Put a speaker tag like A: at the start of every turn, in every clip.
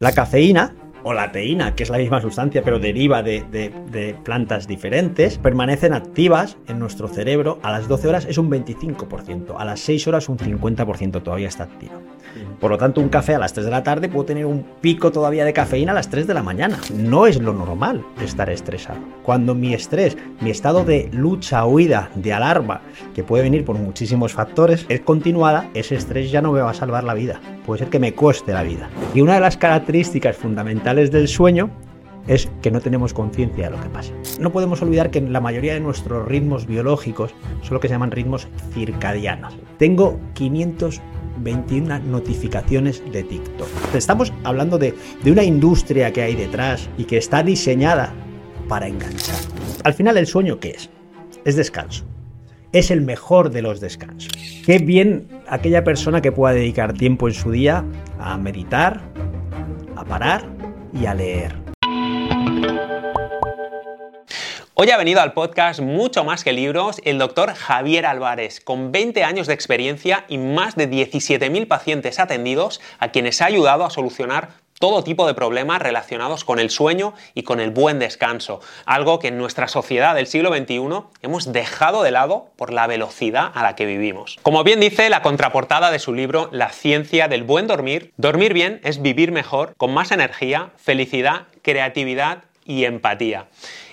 A: La cafeína o la teína, que es la misma sustancia pero deriva de, plantas diferentes, permanecen activas en nuestro cerebro a las 12 horas es un 25%, a las 6 horas un 50% todavía está activa. Por lo tanto, un café a las 3 de la tarde puede tener un pico todavía de cafeína a las 3 de la mañana. No es lo normal estar estresado. Cuando mi estrés, mi estado de lucha, huida, de alarma, que puede venir por muchísimos factores, es continuada, ese estrés ya no me va a salvar la vida. Puede ser que me cueste la vida. Y una de las características fundamentales del sueño es que no tenemos conciencia de lo que pasa. No podemos olvidar que la mayoría de nuestros ritmos biológicos son lo que se llaman ritmos circadianos. Tengo 500 21 notificaciones de TikTok. Estamos hablando de, una industria que hay detrás y que está diseñada para enganchar. Al final, ¿el sueño qué es? Es descanso. Es el mejor de los descansos. Qué bien aquella persona que pueda dedicar tiempo en su día a meditar, a parar y a leer.
B: Hoy ha venido al podcast mucho más que libros el doctor Javier Álvarez, con 20 años de experiencia y más de 17.000 pacientes atendidos a quienes ha ayudado a solucionar todo tipo de problemas relacionados con el sueño y con el buen descanso, algo que en nuestra sociedad del siglo XXI hemos dejado de lado por la velocidad a la que vivimos. Como bien dice la contraportada de su libro La ciencia del buen dormir, dormir bien es vivir mejor, con más energía, felicidad, creatividad y empatía.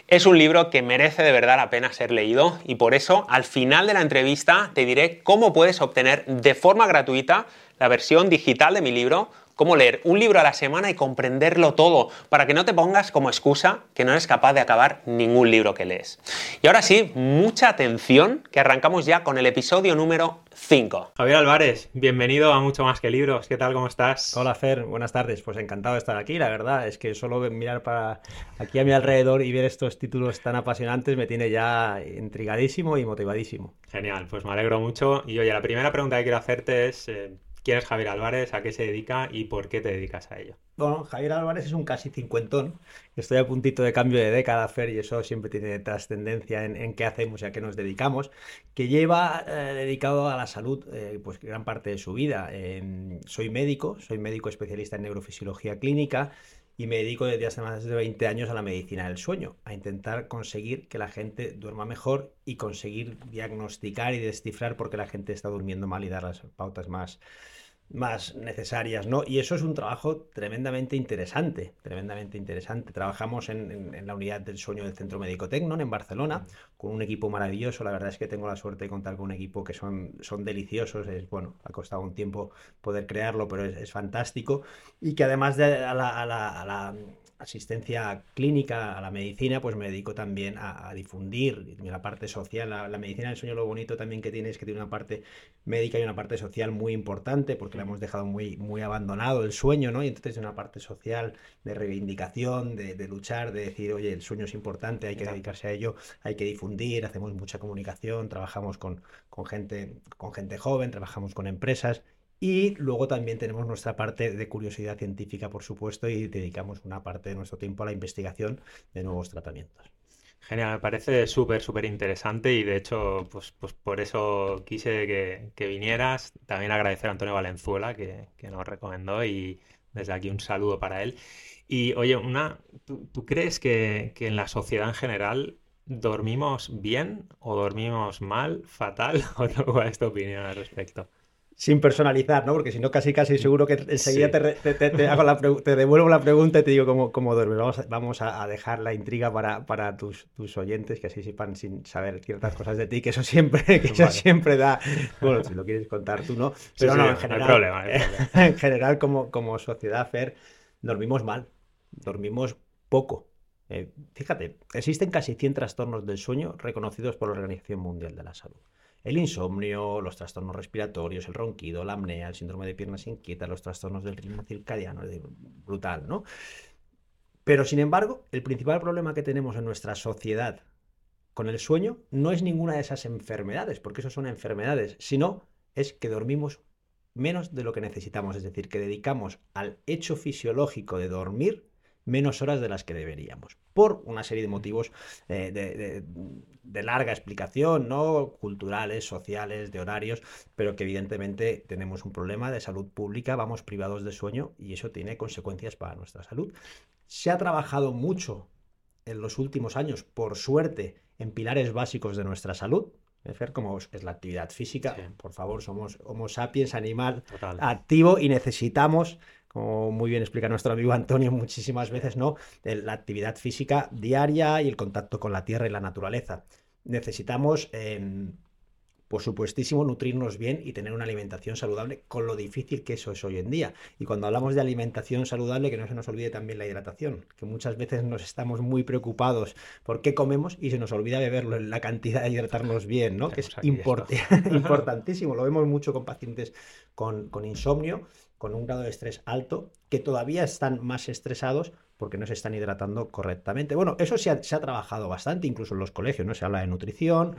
B: Es un libro que merece de verdad la pena ser leído y por eso al final de la entrevista te diré cómo puedes obtener de forma gratuita la versión digital de mi libro cómo leer un libro a la semana y comprenderlo todo, para que no te pongas como excusa que no eres capaz de acabar ningún libro que lees. Y ahora sí, mucha atención, que arrancamos ya con el episodio número 5.
C: Javier Álvarez, bienvenido a Mucho Más que Libros. ¿Qué tal? ¿Cómo estás?
A: Hola Fer, buenas tardes. Pues encantado de estar aquí, la verdad. Es que solo mirar para aquí a mi alrededor y ver estos títulos tan apasionantes me tiene ya intrigadísimo y motivadísimo.
C: Genial, pues me alegro mucho. Y oye, la primera pregunta que quiero hacerte es, eh, ¿Quién es Javier Álvarez? ¿A qué se dedica? ¿Y por qué te dedicas a ello?
A: Bueno, Javier Álvarez es un casi cincuentón. Estoy a puntito de cambio de década, Fer, y eso siempre tiene trascendencia en, qué hacemos y a qué nos dedicamos, que lleva eh, dedicado a la salud eh, pues gran parte de su vida. soy médico, soy médico especialista en neurofisiología clínica y me dedico desde hace más de 20 años a la medicina del sueño, a intentar conseguir que la gente duerma mejor y conseguir diagnosticar y descifrar por qué la gente está durmiendo mal y dar las pautas más más necesarias, ¿no? Y eso es un trabajo tremendamente interesante, tremendamente interesante. Trabajamos en, la unidad del sueño del Centro Médico Tecnon en Barcelona, con un equipo maravilloso. La verdad es que tengo la suerte de contar con un equipo que son, son deliciosos. Es, bueno, ha costado un tiempo poder crearlo, pero es, fantástico. Y que además de a la asistencia clínica a la medicina, pues me dedico también a, difundir la parte social. La, medicina del sueño lo bonito también que tiene es que tiene una parte médica y una parte social muy importante, porque la hemos dejado muy, muy abandonado el sueño, ¿no? Y entonces una parte social de reivindicación, de, de luchar, de decir, oye, el sueño es importante, hay que dedicarse a ello, hay que difundir, hacemos mucha comunicación, trabajamos con, con, gente, con gente joven, trabajamos con empresas y luego también tenemos nuestra parte de curiosidad científica, por supuesto, y dedicamos una parte de nuestro tiempo a la investigación de nuevos tratamientos.
C: Genial, me parece súper, súper interesante y de hecho, pues, pues por eso quise que, vinieras. También agradecer a Antonio Valenzuela que, nos recomendó y desde aquí un saludo para él. Y oye, una, ¿tú, crees que, que, en la sociedad en general dormimos bien o dormimos mal, fatal? ¿O cuál es tu opinión al respecto?
A: Sin personalizar, ¿no? Porque si no, casi casi seguro que enseguida te, hago la te devuelvo la pregunta y te digo cómo, cómo duermes. Vamos, a, vamos a, dejar la intriga para, para tus, tus, oyentes, que así sepan sin saber ciertas cosas de ti, que eso siempre, que eso siempre da. Bueno, si lo quieres contar tú, ¿no?
C: Pero no, en general. problema,
A: En general, como, como sociedad, Fer, dormimos mal, dormimos poco. Eh, fíjate, existen casi 100 trastornos del sueño reconocidos por la Organización Mundial de la Salud el insomnio, los trastornos respiratorios, el ronquido, la apnea, el síndrome de piernas inquietas, los trastornos del ritmo circadiano, es brutal, ¿no? Pero sin embargo, el principal problema que tenemos en nuestra sociedad con el sueño no es ninguna de esas enfermedades, porque eso son enfermedades, sino es que dormimos menos de lo que necesitamos, es decir, que dedicamos al hecho fisiológico de dormir menos horas de las que deberíamos, por una serie de motivos eh, de, de, larga explicación, ¿no? Culturales, sociales, de horarios, pero que evidentemente tenemos un problema de salud pública, vamos privados de sueño y eso tiene consecuencias para nuestra salud. Se ha trabajado mucho en los últimos años, por suerte, en pilares básicos de nuestra salud, como es la actividad física. Por favor, somos Homo sapiens, animal activo y necesitamos, como muy bien explica nuestro amigo Antonio muchísimas veces, ¿no? La actividad física diaria y el contacto con la tierra y la naturaleza. Necesitamos em, por supuestísimo, nutrirnos bien y tener una alimentación saludable, con lo difícil que eso es hoy en día. Y cuando hablamos de alimentación saludable, que no se nos olvide también la hidratación, que muchas veces nos estamos muy preocupados por qué comemos y se nos olvida beberlo en la cantidad de hidratarnos bien, ¿no? que es importantísimo. Lo vemos mucho con pacientes con, insomnio, con un grado de estrés alto, que todavía están más estresados porque no se están hidratando correctamente. Bueno, eso se ha, trabajado bastante, incluso en los colegios, ¿no? Se habla de nutrición,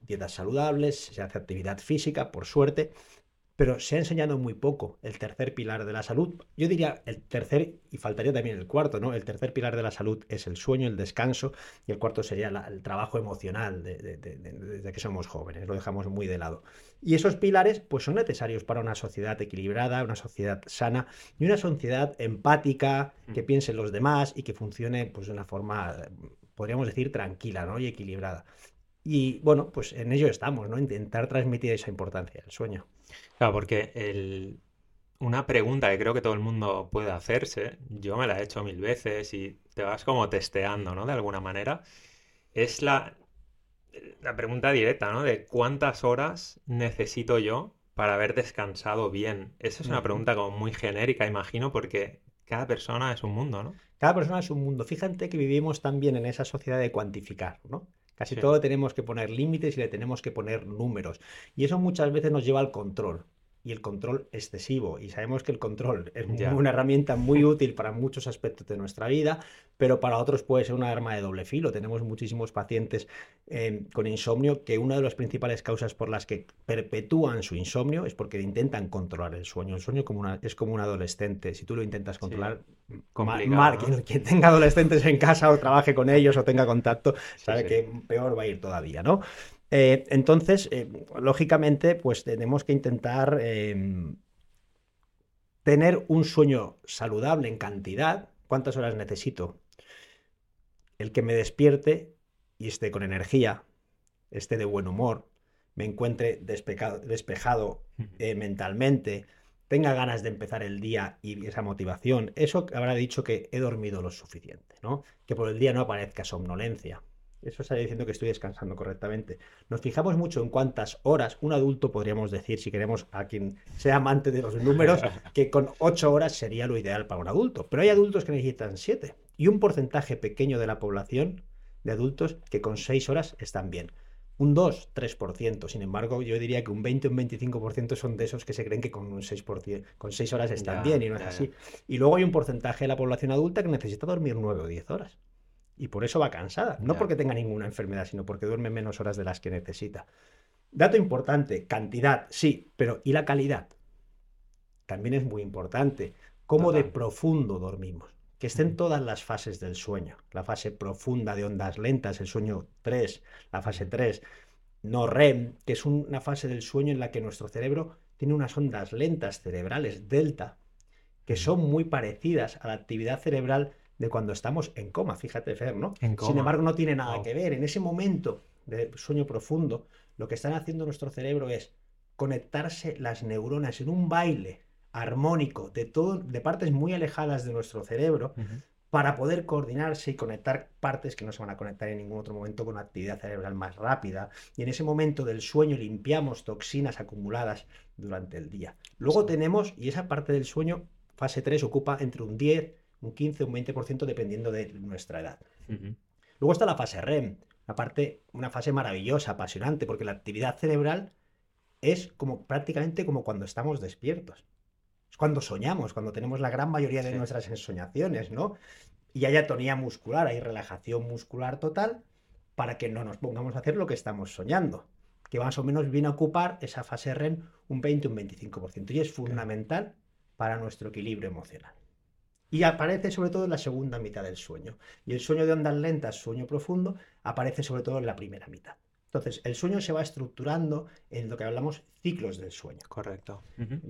A: dietas saludables, se hace actividad física, por suerte, pero se ha enseñado muy poco el tercer pilar de la salud. Yo diría el tercer, y faltaría también el cuarto, ¿no? El tercer pilar de la salud es el sueño, el descanso, y el cuarto sería el trabajo emocional desde que somos jóvenes, lo dejamos muy de lado. Y esos pilares, pues son necesarios para una sociedad equilibrada, una sociedad sana y una sociedad empática, que mm. piense en los demás y que funcione pues, de una forma, podríamos decir, tranquila ¿no? y equilibrada. Y bueno, pues en ello estamos, ¿no? Intentar transmitir esa importancia del sueño.
C: Claro, porque el... una pregunta que creo que todo el mundo puede hacerse, yo me la he hecho mil veces y te vas como testeando, ¿no? De alguna manera, es la, la pregunta directa, ¿no? De cuántas horas necesito yo para haber descansado bien. Esa es una pregunta como muy genérica, imagino, porque cada persona es un mundo, ¿no?
A: Cada persona es un mundo. Fíjate que vivimos también en esa sociedad de cuantificar, ¿no? Casi todo tenemos que poner límites y le tenemos que poner números. Y eso muchas veces nos lleva al control y el control excesivo. Y sabemos que el control es una herramienta muy útil para muchos aspectos de nuestra vida, pero para otros puede ser una arma de doble filo. Tenemos muchísimos pacientes eh, con insomnio que una de las principales causas por las que perpetúan su insomnio es porque intentan controlar el sueño. El sueño como una, es como un adolescente. Si tú lo intentas controlar, mal, quien, tenga adolescentes en casa o trabaje con ellos o tenga contacto, sabe que peor va a ir todavía, ¿no? Eh, entonces, eh, lógicamente, pues tenemos que intentar em, tener un sueño saludable en cantidad. ¿Cuántas horas necesito? El que me despierte y esté con energía, esté de buen humor, me encuentre despejado eh, mentalmente, tenga ganas de empezar el día y esa motivación. Eso habrá dicho que he dormido lo suficiente, ¿no? Que por el día no aparezca somnolencia. Eso está diciendo que estoy descansando correctamente. Nos fijamos mucho en cuántas horas un adulto podríamos decir, si queremos a quien sea amante de los números, que con ocho horas sería lo ideal para un adulto. Pero hay adultos que necesitan siete y un porcentaje pequeño de la población de adultos que con seis horas están bien. Un 2, 3%. Sin embargo, yo diría que un 20 o un 25% son de esos que se creen que con un 6%, con 6 horas están bien y no es así. Y luego hay un porcentaje de la población adulta que necesita dormir 9 o 10 horas y por eso va cansada. No porque tenga ninguna enfermedad, sino porque duerme menos horas de las que necesita. Dato importante, cantidad, sí, pero ¿y la calidad? También es muy importante. ¿Cómo de profundo dormimos? Que estén todas las fases del sueño. La fase profunda de ondas lentas, el sueño 3, la fase 3, no REM, que es una fase del sueño en la que nuestro cerebro tiene unas ondas lentas cerebrales, delta, que son muy parecidas a la actividad cerebral de cuando estamos en coma, fíjate, Fer, ¿no? Sin embargo, no tiene nada que ver. En ese momento de sueño profundo, lo que están haciendo nuestro cerebro es conectarse las neuronas en un baile armónico de, todo, de partes muy alejadas de nuestro cerebro para poder coordinarse y conectar partes que no se van a conectar en ningún otro momento con actividad cerebral más rápida. Y en ese momento del sueño limpiamos toxinas acumuladas durante el día. Luego tenemos, y esa parte del sueño, fase 3, ocupa entre un 10 un 15, un 20% dependiendo de nuestra edad. Luego está la fase REM, una parte, una fase maravillosa, apasionante, porque la actividad cerebral es como prácticamente como cuando estamos despiertos. Es cuando soñamos, cuando tenemos la gran mayoría de nuestras ensoñaciones, ¿no? Y hay atonía muscular, hay relajación muscular total para que no nos pongamos a hacer lo que estamos soñando, que más o menos viene a ocupar esa fase REM un 20, un 25%. Y es fundamental para nuestro equilibrio emocional. Y aparece sobre todo en la segunda mitad del sueño. Y el sueño de ondas lentas, sueño profundo, aparece sobre todo en la primera mitad. Entonces, el sueño se va estructurando en lo que hablamos ciclos del sueño.
C: Correcto.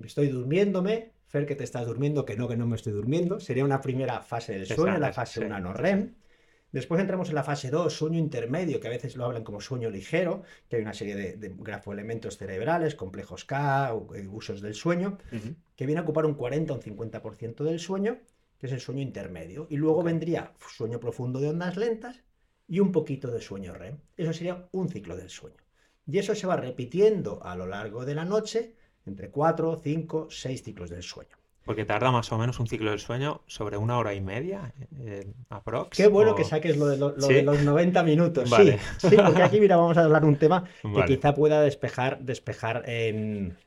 A: Estoy durmiéndome, Fer, que te estás durmiendo, que no, que no me estoy durmiendo. Sería una primera fase del sueño, la fase 1 no REM. Después entramos en la fase 2, sueño intermedio, que a veces lo hablan como sueño ligero, que hay una serie de, de grafoelementos cerebrales, complejos K, eh, usos del sueño, que viene a ocupar un 40 o un 50% del sueño, que es el sueño intermedio. Y luego vendría sueño profundo de ondas lentas y un poquito de sueño REM. Eso sería un ciclo del sueño. Y eso se va repitiendo a lo largo de la noche, entre 4, 5, 6 ciclos del sueño.
C: Porque tarda más o menos un ciclo del sueño sobre una hora y media, eh, aprox.
A: Qué bueno que saques lo, de, los 90 minutos. Sí, sí, porque aquí mira, vamos a hablar un tema que quizá pueda despejar, despejar en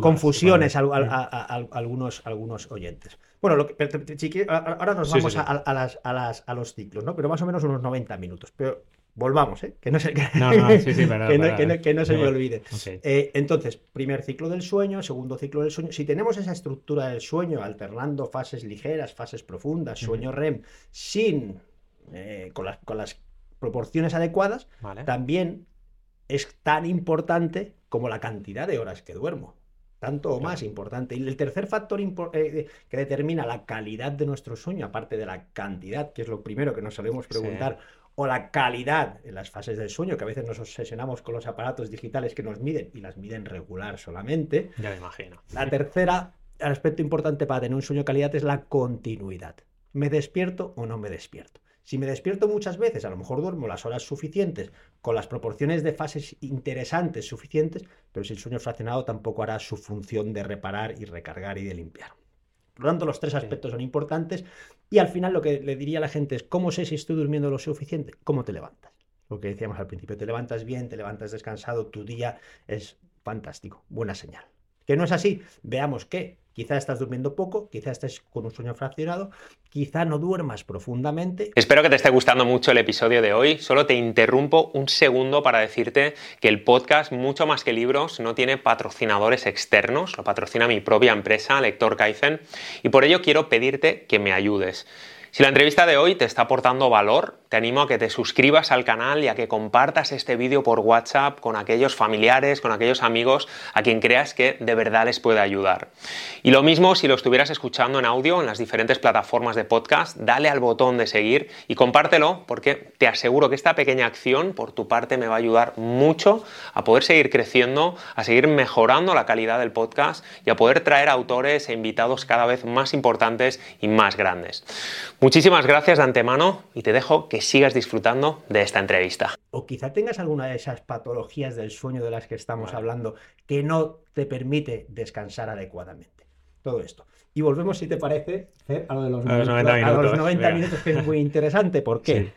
A: confusiones a, algunos, algunos oyentes. Bueno, lo que, ahora nos vamos a, las, a, los ciclos, ¿no? Pero más o menos unos 90 minutos. Pero volvamos, ¿eh? que no se, que, no, se me olvide. Eh, entonces, primer ciclo del sueño, segundo ciclo del sueño. Si tenemos esa estructura del sueño, alternando fases ligeras, fases profundas, sueño REM, sin eh, con, las, con, las, proporciones adecuadas, también es tan importante como la cantidad de horas que duermo. Tanto o más importante. Y el tercer factor eh, que determina la calidad de nuestro sueño, aparte de la cantidad, que es lo primero que nos solemos preguntar, o la calidad en las fases del sueño, que a veces nos obsesionamos con los aparatos digitales que nos miden y las miden regular solamente.
C: Ya me imagino.
A: La tercera aspecto importante para tener un sueño de calidad es la continuidad. ¿Me despierto o no me despierto? Si me despierto muchas veces, a lo mejor duermo las horas suficientes, con las proporciones de fases interesantes suficientes, pero si el sueño fraccionado tampoco hará su función de reparar y recargar y de limpiar. Por lo tanto, los tres aspectos son importantes y al final lo que le diría a la gente es, ¿cómo sé si estoy durmiendo lo suficiente? ¿Cómo te levantas? Lo que decíamos al principio, te levantas bien, te levantas descansado, tu día es fantástico, buena señal. Que no es así, veamos qué. Quizá estás durmiendo poco, quizá estés con un sueño fraccionado, quizá no duermas profundamente.
B: Espero que te esté gustando mucho el episodio de hoy. Solo te interrumpo un segundo para decirte que el podcast, mucho más que libros, no tiene patrocinadores externos, lo patrocina mi propia empresa, Lector Kaizen, y por ello quiero pedirte que me ayudes. Si la entrevista de hoy te está aportando valor, te animo a que te suscribas al canal y a que compartas este vídeo por WhatsApp con aquellos familiares, con aquellos amigos a quien creas que de verdad les puede ayudar. Y lo mismo si lo estuvieras escuchando en audio en las diferentes plataformas de podcast, dale al botón de seguir y compártelo porque te aseguro que esta pequeña acción por tu parte me va a ayudar mucho a poder seguir creciendo, a seguir mejorando la calidad del podcast y a poder traer autores e invitados cada vez más importantes y más grandes. Muchísimas gracias de antemano y te dejo que sigas disfrutando de esta entrevista.
A: O quizá tengas alguna de esas patologías del sueño de las que estamos hablando que no te permite descansar adecuadamente. Todo esto. Y volvemos, si te parece, a lo de los, 90, minutos, que es muy interesante. ¿Por qué?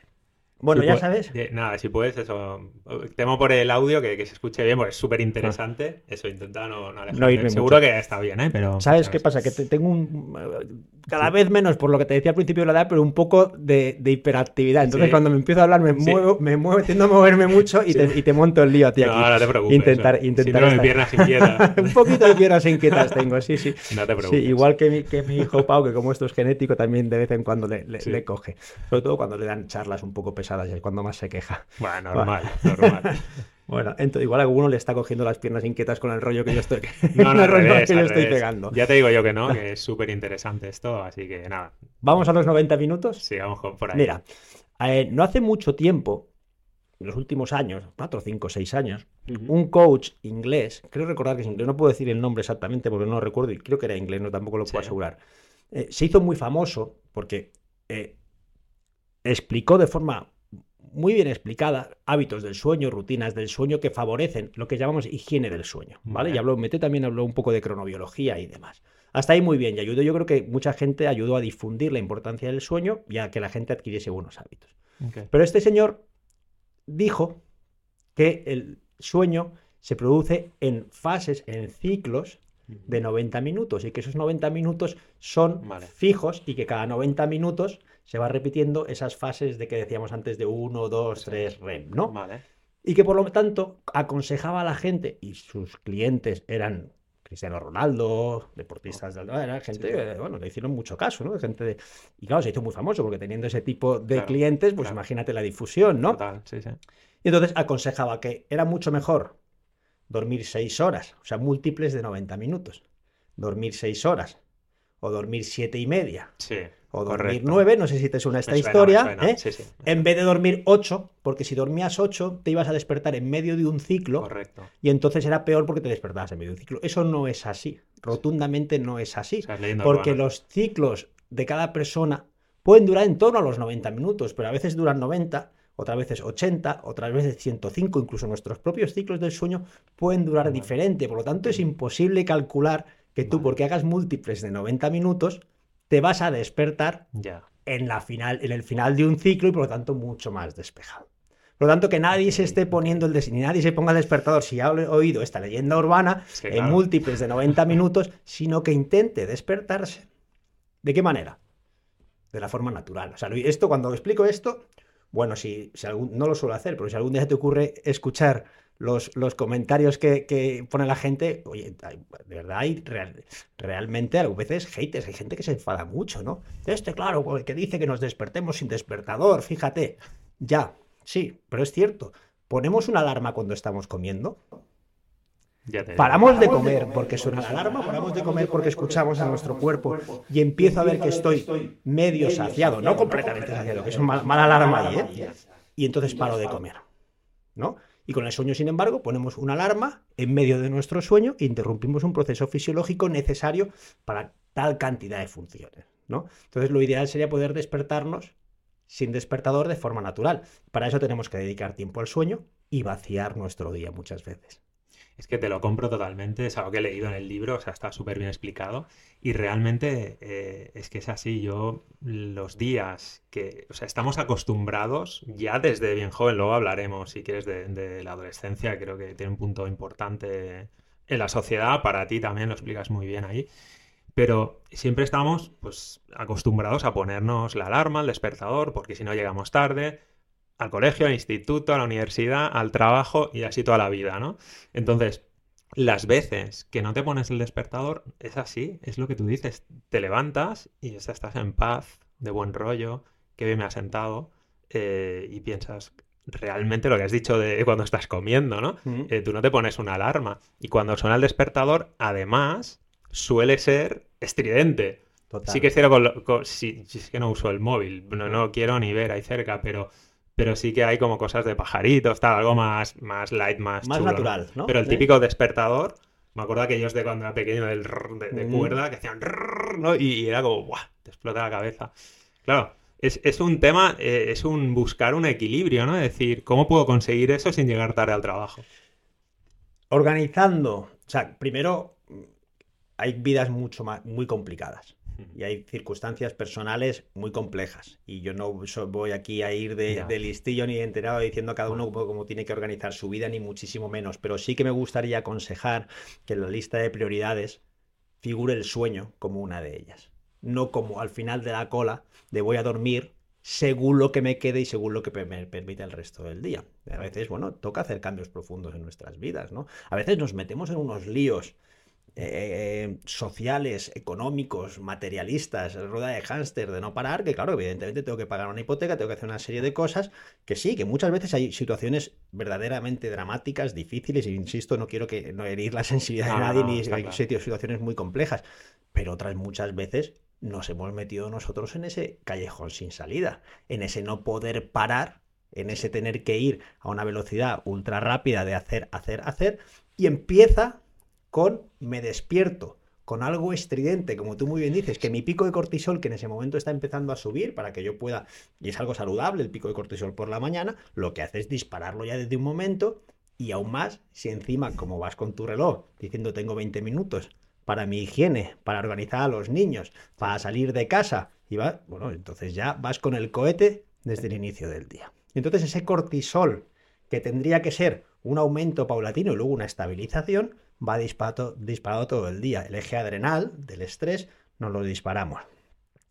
A: Bueno, ya sabes.
C: Nada, si puedes, eso. Temo por el audio que, se escuche bien, porque es súper interesante. Eso, intenta no, no, irme Seguro que está bien, ¿eh? Pero.
A: ¿Sabes qué pasa? Que tengo un. Cada vez menos, por lo que te decía al principio de la edad, pero un poco de, hiperactividad. Entonces, cuando me empiezo a hablar, me muevo, me muevo, tiendo a moverme mucho y te, y te, monto el lío a ti aquí.
C: No, no te preocupes.
A: Intentar, intentar.
C: Si no, piernas inquietas.
A: un poquito de piernas inquietas tengo, sí, sí.
C: No te preocupes.
A: igual que mi, que mi hijo Pau, que como esto es genético, también de vez en cuando le, le coge. Sobre todo cuando le dan charlas un poco pesadas y es cuando más se queja.
C: Bueno, normal, normal.
A: Bueno, entonces, igual alguno le está cogiendo las piernas inquietas con el rollo que yo estoy, no, no, que yo estoy pegando.
C: Ya te digo yo que no, que es súper interesante esto, así que nada.
A: ¿Vamos a los 90 minutos?
C: Sí, vamos por ahí.
A: Mira, eh, no hace mucho tiempo, en los últimos años, 4, 5, 6 años, un coach inglés, creo recordar que es inglés, no puedo decir el nombre exactamente porque no lo recuerdo y creo que era inglés, no tampoco lo puedo asegurar, eh, se hizo muy famoso porque eh, explicó de forma muy bien explicada, hábitos del sueño, rutinas del sueño que favorecen lo que llamamos higiene del sueño, ¿vale? Y habló, Mete también habló un poco de cronobiología y demás. Hasta ahí muy bien, y ayudó, yo creo que mucha gente ayudó a difundir la importancia del sueño y a que la gente adquiriese buenos hábitos. Pero este señor dijo que el sueño se produce en fases, en ciclos de 90 minutos y que esos 90 minutos son fijos y que cada 90 minutos se va repitiendo esas fases de que decíamos antes de 1, 2, 3 REM, ¿no?
C: Vale.
A: Y que por lo tanto aconsejaba a la gente, y sus clientes eran Cristiano Ronaldo, deportistas de era gente, eh, bueno, le hicieron mucho caso, ¿no? Gente de- Y claro, se hizo muy famoso porque teniendo ese tipo de
C: Claro,
A: clientes, pues
C: claro.
A: imagínate la difusión, ¿no?
C: Total, sí, sí.
A: Y entonces aconsejaba que era mucho mejor dormir seis horas, o sea, múltiples de 90 minutos. Dormir seis horas, o dormir siete y media,
C: Sí,
A: o dormir
C: correcto.
A: nueve, no sé si te suena esta
C: suena,
A: historia, ¿eh?
C: sí, sí.
A: en vez de dormir ocho, porque si dormías ocho te ibas a despertar en medio de un ciclo
C: Correcto.
A: y entonces era peor porque te despertabas en medio de un ciclo. Eso no es así, rotundamente no es así, porque los ciclos de cada persona pueden durar en torno a los 90 minutos, pero a veces duran 90, otras veces 80, otras veces 105, incluso nuestros propios ciclos del sueño pueden durar
C: Vale.
A: diferente, por lo tanto es imposible calcular que tú
C: Vale.
A: porque hagas múltiples de 90 minutos te vas a despertar en, la final, en el final de un ciclo y por lo tanto mucho más despejado. Por lo tanto, que nadie se esté poniendo el ni nadie se ponga el despertador si ha oído esta leyenda urbana
C: Sí,
A: en
C: claro.
A: múltiples de 90 minutos, sino que intente despertarse. ¿De qué manera? De la forma natural. O sea, esto, cuando explico esto, bueno, si, si algún, no lo suelo hacer, pero si algún día te ocurre escuchar los, los comentarios que, que pone la gente, oye, de verdad hay real- realmente a veces haters, hay gente que se enfada mucho, ¿no? Este, claro, pues, que dice que nos despertemos sin despertador, fíjate. Ya, sí, pero es cierto. Ponemos una alarma cuando estamos comiendo.
C: Ya te
A: Paramos de comer porque suena la alarma, paramos de comer porque escuchamos a nuestro cuerpo y empiezo a ver que estoy medio saciado, no completamente saciado, que es una mal- mala alarma ahí, ¿eh? Y entonces paro de comer, ¿no? Y con el sueño, sin embargo, ponemos una alarma en medio de nuestro sueño e interrumpimos un proceso fisiológico necesario para tal cantidad de funciones, ¿no? Entonces lo ideal sería poder despertarnos sin despertador de forma natural. Para eso tenemos que dedicar tiempo al sueño y vaciar nuestro día muchas veces.
C: Es que te lo compro totalmente, es algo que he leído en el libro, o sea, está súper bien explicado. Y realmente eh, es que es así, yo los días que, o sea, estamos acostumbrados ya desde bien joven, luego hablaremos, si quieres, de, de la adolescencia, creo que tiene un punto importante en la sociedad, para ti también lo explicas muy bien ahí. Pero siempre estamos pues acostumbrados a ponernos la alarma, el despertador, porque si no llegamos tarde, al colegio, al instituto, a la universidad, al trabajo y así toda la vida, ¿no? Entonces, las veces que no te pones el despertador, es así, es lo que tú dices, te levantas y ya estás en paz, de buen rollo, que bien me has sentado, eh, y piensas realmente lo que has dicho de cuando estás comiendo, ¿no? Eh, tú no te pones una alarma. Y cuando suena el despertador, además, suele ser estridente.
A: Total.
C: Sí que es cierto, con lo- con- sí, sí, es que no uso el móvil, no, no quiero ni ver ahí cerca, pero, pero sí que hay como cosas de pajaritos, tal, algo más, más light, más
A: Más natural, ¿no?
C: Pero el típico despertador, me acuerdo aquellos de cuando era pequeño del rrr de, de
A: Mm.
C: cuerda que hacían rrr, ¿no? Y, y era como, ¡buah! Te explota la cabeza. Claro, es, es un tema, eh, es un buscar un equilibrio, ¿no? Es decir, ¿cómo puedo conseguir eso sin llegar tarde al trabajo?
A: Organizando. O sea, primero, hay vidas mucho más, muy complicadas. Y hay circunstancias personales muy complejas. Y yo no voy aquí a ir de, de listillo ni enterado diciendo a cada uno cómo, cómo tiene que organizar su vida, ni muchísimo menos. Pero sí que me gustaría aconsejar que en la lista de prioridades figure el sueño como una de ellas. No como al final de la cola de voy a dormir según lo que me quede y según lo que me permite el resto del día. A veces, bueno, toca hacer cambios profundos en nuestras vidas, ¿no? A veces nos metemos en unos líos eh, sociales, económicos, materialistas, rueda de hámster, de no parar, que claro, evidentemente tengo que pagar una hipoteca, tengo que hacer una serie de cosas, que sí, que muchas veces hay situaciones verdaderamente dramáticas, difíciles, e insisto, no quiero que no herir la sensibilidad
C: No,
A: de nadie,
C: no,
A: ni
C: claro.
A: situaciones muy complejas, pero otras muchas veces nos hemos metido nosotros en ese callejón sin salida, en ese no poder parar, en ese tener que ir a una velocidad ultra rápida de hacer, hacer, hacer, y empieza con me despierto con algo estridente, como tú muy bien dices, que mi pico de cortisol, que en ese momento está empezando a subir para que yo pueda, y es algo saludable el pico de cortisol por la mañana, lo que hace es dispararlo ya desde un momento y aún más si encima, como vas con tu reloj diciendo tengo 20 minutos para mi higiene, para organizar a los niños, para salir de casa, y va, bueno, entonces ya vas con el cohete desde el inicio del día. Entonces ese cortisol, que tendría que ser un aumento paulatino y luego una estabilización, va disparado, disparado todo el día. El eje adrenal del estrés nos lo disparamos.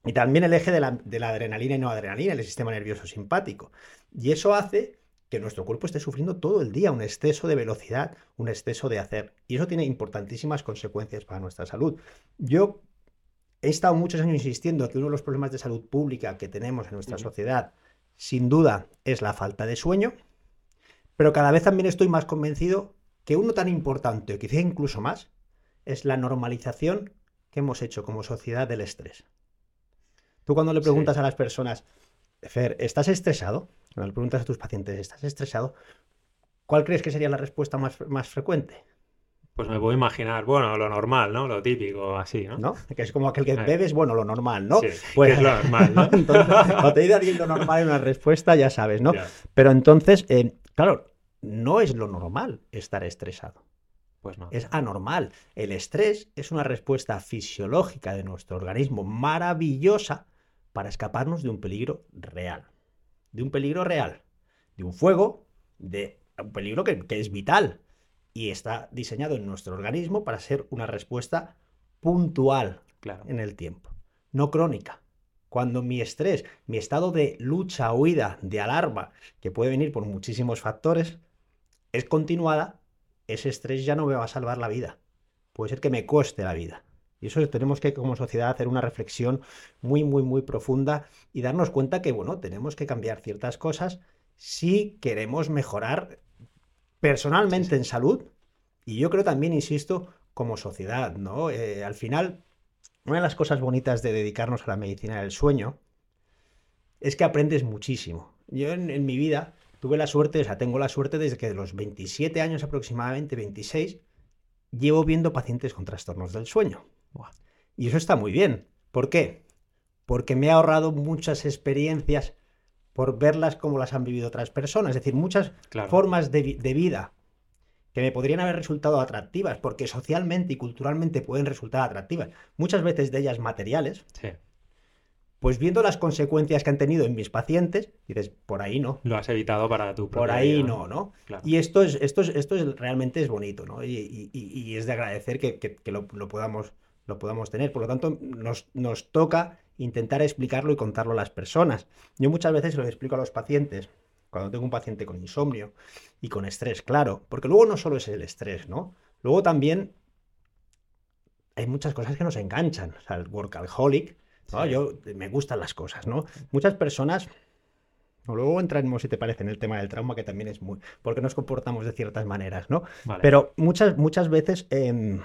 A: Y también el eje de la, de la adrenalina y no adrenalina, el sistema nervioso simpático. Y eso hace que nuestro cuerpo esté sufriendo todo el día un exceso de velocidad, un exceso de hacer. Y eso tiene importantísimas consecuencias para nuestra salud. Yo he estado muchos años insistiendo que uno de los problemas de salud pública que tenemos en nuestra sociedad, sin duda, es la falta de sueño, pero cada vez también estoy más convencido que uno tan importante, o quizá incluso más, es la normalización que hemos hecho como sociedad del estrés. Tú cuando le preguntas a las personas, Fer, ¿estás estresado? Cuando le preguntas a tus pacientes, ¿estás estresado? ¿Cuál crees que sería la respuesta más, más frecuente?
C: Pues me puedo imaginar, bueno, lo normal, ¿no? Lo típico, así, ¿no?
A: ¿No? Que es como aquel que bebes, bueno, lo normal, ¿no?
C: Sí, pues es lo normal, ¿no?
A: entonces, cuando te dice lo normal en una respuesta, ya sabes, ¿no? Pero entonces, eh, claro, no es lo normal estar estresado.
C: Pues no.
A: Es anormal. El estrés es una respuesta fisiológica de nuestro organismo maravillosa para escaparnos de un peligro real. De un peligro real. De un fuego, de un peligro que, es vital. Y está diseñado en nuestro organismo para ser una respuesta puntual
C: claro.
A: en el tiempo, no crónica. Cuando mi estrés, mi estado de lucha, huida, de alarma, que puede venir por muchísimos factores, es continuada, ese estrés ya no me va a salvar la vida. Puede ser que me cueste la vida. Y eso tenemos que como sociedad hacer una reflexión muy, muy, muy profunda y darnos cuenta que, bueno, tenemos que cambiar ciertas cosas si queremos mejorar personalmente en salud y yo creo también, insisto, como sociedad, ¿no? Eh, al final, una de las cosas bonitas de dedicarnos a la medicina del sueño es que aprendes muchísimo. Yo en, en mi vida tuve la suerte, o sea, tengo la suerte desde que de los 27 años aproximadamente, 26, llevo viendo pacientes con trastornos del sueño. Y eso está muy bien. ¿Por qué? Porque me ha ahorrado muchas experiencias por verlas como las han vivido otras personas. Es decir, muchas formas de, vida que me podrían haber resultado atractivas, porque socialmente y culturalmente pueden resultar atractivas. Muchas veces de ellas materiales. Pues viendo las consecuencias que han tenido en mis pacientes, dices, por ahí no.
C: Lo has evitado para tu
A: Por ahí no, ¿no? Y esto es, esto es, esto es, realmente es bonito, ¿no? Y, es de agradecer que, lo, podamos lo podamos tener. Por lo tanto, nos, nos toca intentar explicarlo y contarlo a las personas. Yo muchas veces lo explico a los pacientes, cuando tengo un paciente con insomnio y con estrés, claro, porque luego no solo es el estrés, ¿no? Luego también hay muchas cosas que nos enganchan. O sea, el workaholic, ¿no? Yo me gustan las cosas, ¿no? Muchas personas. Luego entraremos, si te parece, en el tema del trauma, que también es muy. porque nos comportamos de ciertas maneras, ¿no? Pero muchas, muchas veces. Em,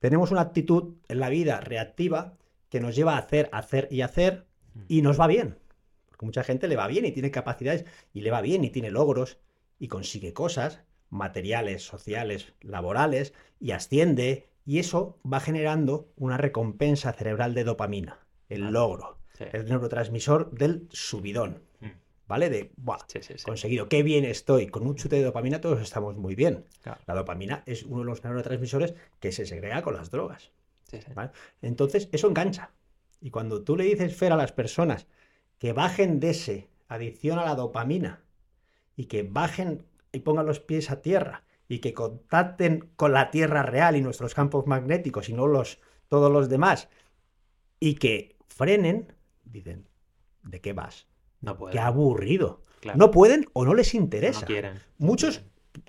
A: tenemos una actitud en la vida reactiva que nos lleva a hacer, hacer y hacer y nos va bien. Porque mucha gente le va bien y tiene capacidades y le va bien y tiene logros y consigue cosas materiales, sociales, laborales y asciende y eso va generando una recompensa cerebral de dopamina, el logro, el neurotransmisor del subidón. ¿vale? De, ¡buah! conseguido, qué bien estoy. Con un chute de dopamina todos estamos muy bien. La dopamina es uno de los neurotransmisores que se segrega con las drogas. Entonces, eso engancha. Y cuando tú le dices, Fer, a las personas que bajen de ese adicción a la dopamina y que bajen y pongan los pies a tierra y que contacten con la tierra real y nuestros campos magnéticos y no los, todos los demás y que frenen, dicen, ¿de qué vas?
C: No pueden.
A: Qué aburrido. No pueden o no les interesa.
C: No quieren.
A: Muchos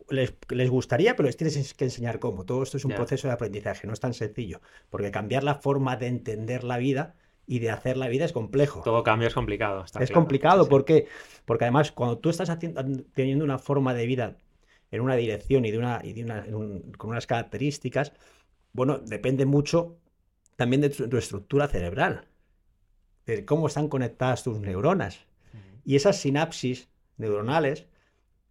A: les, gustaría, pero les tienes que enseñar cómo. Todo esto es un proceso de aprendizaje, no es tan sencillo. Porque cambiar la forma de entender la vida y de hacer la vida es complejo.
C: Todo cambio es complicado.
A: es complicado porque, porque además cuando tú estás teniendo una forma de vida en una dirección y, de una, y de una, con unas características, bueno, depende mucho también de tu estructura cerebral, de cómo están conectadas tus neuronas. Y esas sinapsis neuronales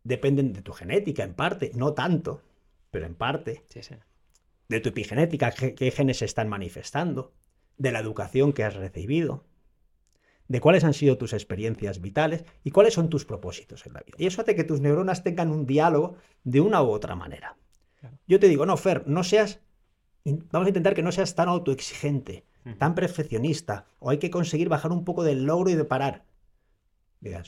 A: dependen de tu genética, en parte, no tanto, pero en parte. De tu epigenética, qué, genes se están manifestando, de la educación que has recibido, de cuáles han sido tus experiencias vitales y cuáles son tus propósitos en la vida. Y eso hace que tus neuronas tengan un diálogo de una u otra manera. Yo te digo, no, Fer, no seas, vamos a intentar que no seas tan autoexigente, tan perfeccionista, o hay que conseguir bajar un poco del logro y de parar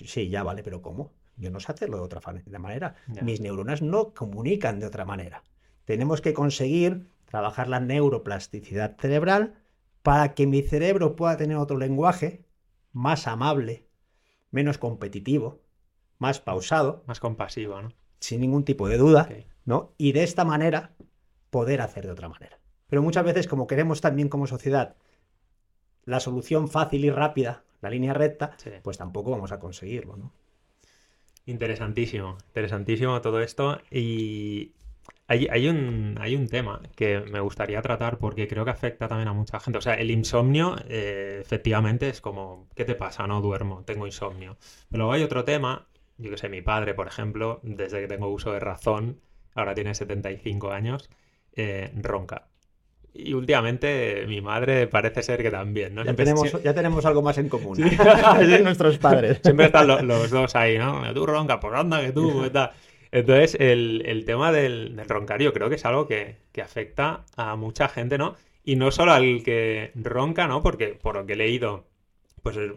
A: sí, ya vale, pero ¿cómo? Yo no sé hacerlo de otra manera. Mis neuronas no comunican de otra manera. Tenemos que conseguir trabajar la neuroplasticidad cerebral para que mi cerebro pueda tener otro lenguaje más amable, menos competitivo, más pausado,
C: Más compasivo, ¿no?
A: sin ningún tipo de duda. ¿no? Y de esta manera poder hacer de otra manera. Pero muchas veces, como queremos también como sociedad la solución fácil y rápida, la línea recta,
C: Sí.
A: pues tampoco vamos a conseguirlo, ¿no?
C: Interesantísimo, interesantísimo todo esto. Y hay, hay un, hay un tema que me gustaría tratar porque creo que afecta también a mucha gente. O sea, el insomnio, eh, efectivamente, es como, ¿qué te pasa? No duermo, tengo insomnio. Pero luego hay otro tema, yo que sé, mi padre, por ejemplo, desde que tengo uso de razón, ahora tiene 75 años, eh, ronca. Y últimamente mi madre parece ser que también, ¿no?
A: Ya
C: Siempre-
A: tenemos, ya tenemos algo más en común.
C: Sí.
A: de nuestros padres.
C: Siempre están lo- los dos ahí, ¿no? Tú ronca, pues anda que tú, ¿qué tal? Entonces, el, el tema del, del roncar yo creo que es algo que, que afecta a mucha gente, ¿no? Y no solo al que ronca, ¿no? Porque por lo que he leído, pues es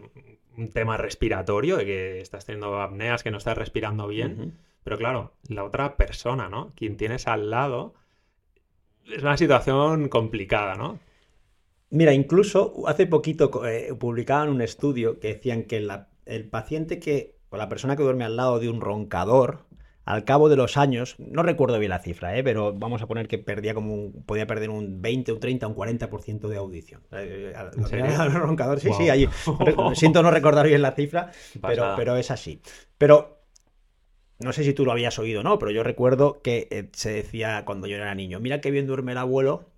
C: un tema respiratorio, de que estás teniendo apneas, que no estás respirando bien. Pero claro, la otra persona, ¿no? Quien tienes al lado, es una situación complicada, ¿no?
A: Mira, incluso hace poquito eh, publicaban un estudio que decían que la- el paciente que, o la persona que duerme al lado de un roncador, al cabo de los años, no recuerdo bien la cifra, eh, pero vamos a poner que perdía como un- podía perder un 20, un 30, un 40% de audición. Sí, sí, allí. Siento no recordar bien la cifra, pero, pero es así. Pero no sé si tú lo habías oído o no, pero yo recuerdo que eh, se decía cuando yo era niño, mira qué bien duerme el abuelo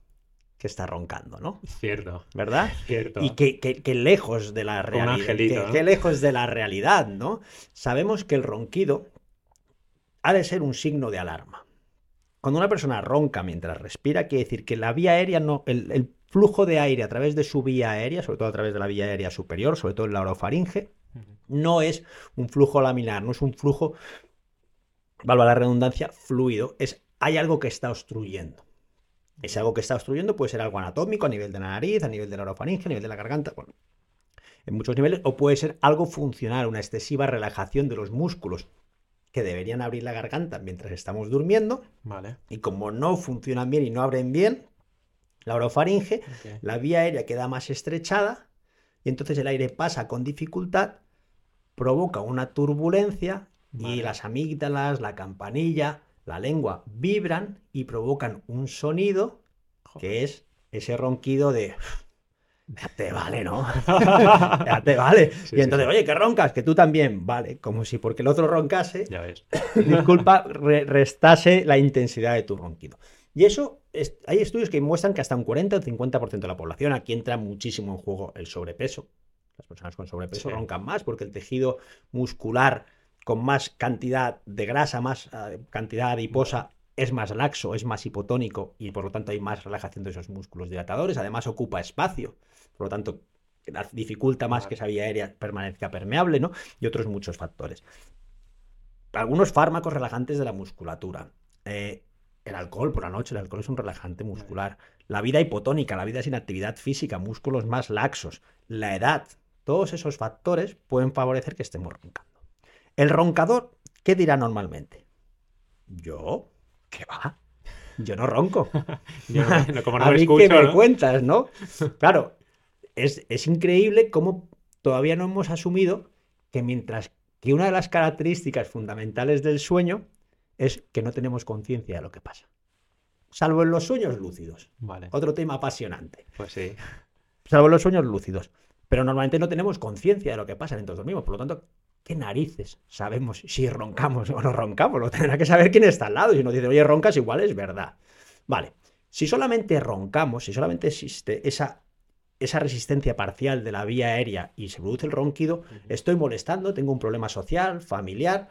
A: que está roncando, ¿no?
C: Cierto,
A: ¿Verdad?
C: cierto.
A: Y que, que- que lejos de la
C: un
A: realidad.
C: angelito,
A: que-
C: ¿no?
A: que lejos de la realidad, ¿no? Sabemos que el ronquido ha de ser un signo de alarma. Cuando una persona ronca mientras respira, quiere decir que la vía aérea no. El, el flujo de aire a través de su vía aérea, sobre todo a través de la vía aérea superior, sobre todo en la orofaringe, no es un flujo laminar, no es un flujo, valga la redundancia, fluido. Es, hay algo que está obstruyendo. Ese algo que está obstruyendo puede ser algo anatómico a nivel de la nariz, a nivel de la orofaringe, a nivel de la garganta, bueno, en muchos niveles, o puede ser algo funcional, una excesiva relajación de los músculos que deberían abrir la garganta mientras estamos durmiendo,
C: Vale.
A: y como no funcionan bien y no abren bien la orofaringe, la vía aérea queda más estrechada y entonces el aire pasa con dificultad, provoca una turbulencia y las amígdalas, la campanilla, la lengua vibran y provocan un sonido que es ese ronquido de ya te vale, ¿no? ya te vale.
C: Sí,
A: y entonces,
C: sí.
A: oye, que roncas, que tú también, vale, como si porque el otro roncase,
C: Ya ves.
A: disculpa, re- restase la intensidad de tu ronquido. Y eso, es- hay estudios que muestran que hasta un 40 o 50% de la población, aquí entra muchísimo en juego el sobrepeso. Las personas con sobrepeso roncan más porque el tejido muscular con más cantidad de grasa, más eh, cantidad adiposa, es más laxo, es más hipotónico y por lo tanto hay más relajación de esos músculos dilatadores. Además ocupa espacio, por lo tanto dificulta más que esa vía aérea permanezca permeable, ¿no? Y otros muchos factores algunos fármacos relajantes de la musculatura. Eh, el alcohol por la noche, el alcohol es un relajante muscular. La vida hipotónica, la vida sin actividad física, músculos más laxos, la edad, todos esos factores pueden favorecer que estemos roncando. El roncador, ¿qué dirá normalmente? Yo, ¿qué va? Yo no ronco.
C: Yo no- como no
A: A
C: me
A: mí
C: escucho,
A: que me
C: ¿no?
A: cuentas, ¿no? Claro, es, es increíble cómo todavía no hemos asumido que mientras que una de las características fundamentales del sueño es que no tenemos conciencia de lo que pasa. Salvo en los sueños lúcidos.
C: Vale,
A: Otro tema apasionante.
C: pues sí.
A: Salvo en los sueños lúcidos. Pero normalmente no tenemos conciencia de lo que pasa mientras dormimos. Por lo tanto, ¿qué narices sabemos si roncamos o no roncamos? Lo tendrá que saber quién está al lado. Si nos dice, oye, roncas, igual es verdad. Vale. Si solamente roncamos, si solamente existe esa, esa resistencia parcial de la vía aérea y se produce el ronquido, estoy molestando, tengo un problema social, familiar.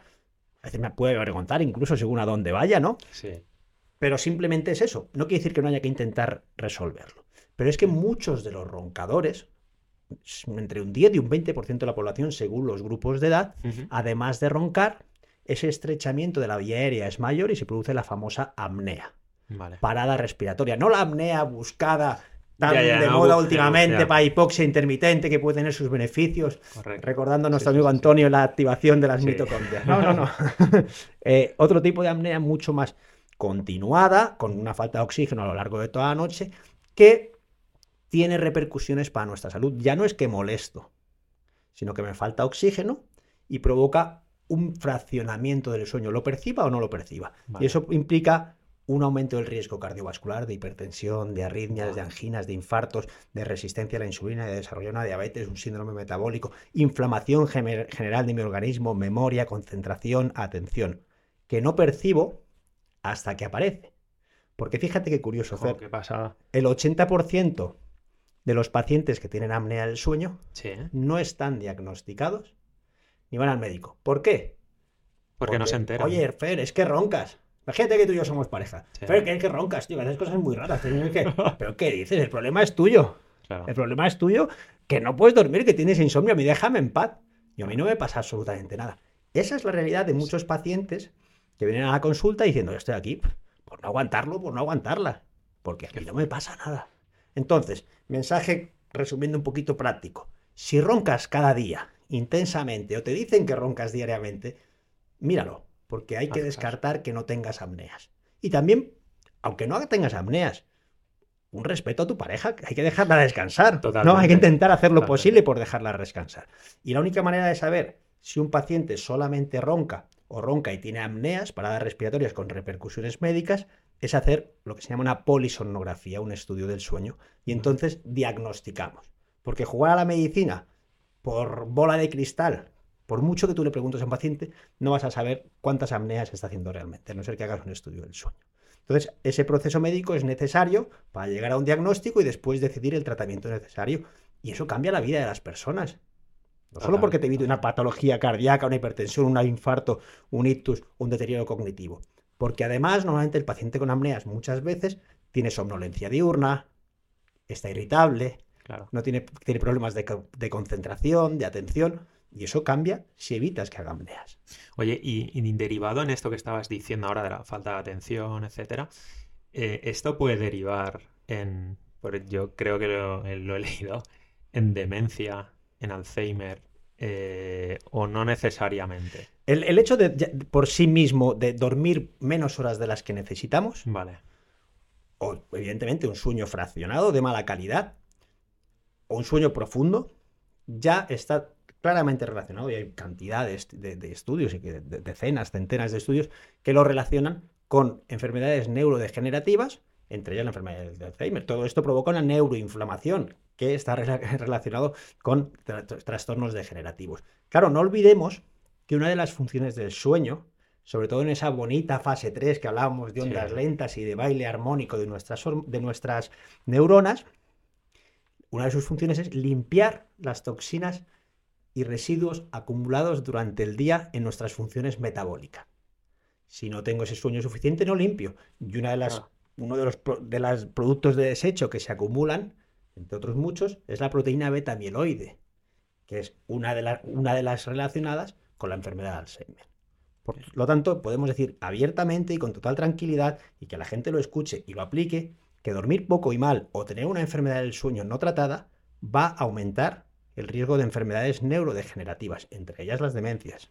A: A veces me puede avergonzar, incluso según a dónde vaya, ¿no?
C: Sí.
A: Pero simplemente es eso. No quiere decir que no haya que intentar resolverlo. Pero es que muchos de los roncadores, entre un 10 y un 20% de la población, según los grupos de edad, además de roncar, ese estrechamiento de la vía aérea es mayor y se produce la famosa apnea,
C: Vale.
A: parada respiratoria. No la apnea buscada tan
C: Ya, ya,
A: de
C: no,
A: moda últimamente para hipoxia intermitente que puede tener sus beneficios,
C: Correcto.
A: recordando a nuestro
C: Sí,
A: amigo
C: sí.
A: Antonio la activación de las
C: Sí.
A: mitocondrias. No, no, no. Eh, otro tipo de apnea mucho más continuada, con una falta de oxígeno a lo largo de toda la noche, que tiene repercusiones para nuestra salud. Ya no es que molesto, sino que me falta oxígeno y provoca un fraccionamiento del sueño, lo perciba o no lo perciba.
C: Vale.
A: Y eso implica un aumento del riesgo cardiovascular, de hipertensión, de arritmias, de anginas, de infartos, de resistencia a la insulina, de desarrollo de una diabetes, un síndrome metabólico, inflamación gener- general de mi organismo, memoria, concentración, atención, que no percibo hasta que aparece. Porque fíjate qué curioso, Fer,
C: qué pasada.
A: el 80% de los pacientes que tienen apnea del sueño
C: Sí, ¿eh?
A: no están diagnosticados ni van al médico. ¿Por qué?
C: Porque no se enteran.
A: Oye, Fer, es que roncas. Imagínate que tú y yo somos pareja.
C: Sí.
A: Fer, que es que roncas, tío, que haces cosas muy raras. Que- ¿Pero qué dices? El problema es tuyo.
C: Claro.
A: El problema es tuyo que no puedes dormir, que tienes insomnio. A mí déjame en paz. Y a mí no me pasa absolutamente nada. Esa es la realidad de muchos pacientes que vienen a la consulta diciendo, yo estoy aquí por no aguantarlo, por no aguantarla. Porque a mí no me pasa nada. Entonces, mensaje resumiendo un poquito práctico. Si roncas cada día intensamente o te dicen que roncas diariamente, míralo, porque hay que descartar que no tengas apneas. Y también, aunque no tengas apneas, un respeto a tu pareja, hay que dejarla descansar. No, hay que intentar hacer lo posible por dejarla descansar. Y la única manera de saber si un paciente solamente ronca o ronca y tiene apneas, paradas respiratorias con repercusiones médicas, es hacer lo que se llama una polisomnografía, un estudio del sueño. Y entonces diagnosticamos. Porque jugar a la medicina por bola de cristal, por mucho que tú le preguntes a un paciente, no vas a saber cuántas apneas está haciendo realmente, a no ser que hagas un estudio del sueño. Entonces, ese proceso médico es necesario para llegar a un diagnóstico y después decidir el tratamiento necesario. Y eso cambia la vida de las personas. No solo porque te evite una patología cardíaca, una hipertensión, un infarto, un ictus, un deterioro cognitivo. Porque además, normalmente el paciente con apneas muchas veces tiene somnolencia diurna, está irritable,
C: Claro.
A: no tiene, tiene problemas de concentración, de atención, y eso cambia si evitas que haga apneas.
C: Oye, y, y derivado en esto que estabas diciendo ahora de la falta de atención, etcétera, eh, esto puede derivar en, por- yo creo que lo, eh, lo he leído, en demencia, en Alzheimer, eh, o no necesariamente.
A: El, el hecho de, ya- por sí mismo de dormir menos horas de las que necesitamos,
C: Vale,
A: o evidentemente un sueño fraccionado de mala calidad, o un sueño profundo, ya está claramente relacionado y hay cantidades de, de estudios, y que- de- decenas, centenas de estudios que lo relacionan con enfermedades neurodegenerativas, entre ellas la enfermedad de Alzheimer. Todo esto provoca una neuroinflamación que está rela- relacionado con tra- tra- trastornos degenerativos. Claro, no olvidemos que una de las funciones del sueño, sobre todo en esa bonita fase 3 que hablábamos de ondas
C: Sí.
A: lentas y de baile armónico de nuestras, de nuestras neuronas, una de sus funciones es limpiar las toxinas y residuos acumulados durante el día en nuestras funciones metabólicas. Si no tengo ese sueño suficiente, no limpio. Y una de las,
C: Ah.
A: uno de los de productos de desecho que se acumulan, entre otros muchos, es la proteína beta amiloide, que es una de, la- una de las relacionadas con la enfermedad de Alzheimer. Por lo tanto, podemos decir abiertamente y con total tranquilidad y que la gente lo escuche y lo aplique, que dormir poco y mal o tener una enfermedad del sueño no tratada va a aumentar el riesgo de enfermedades neurodegenerativas, entre ellas las demencias.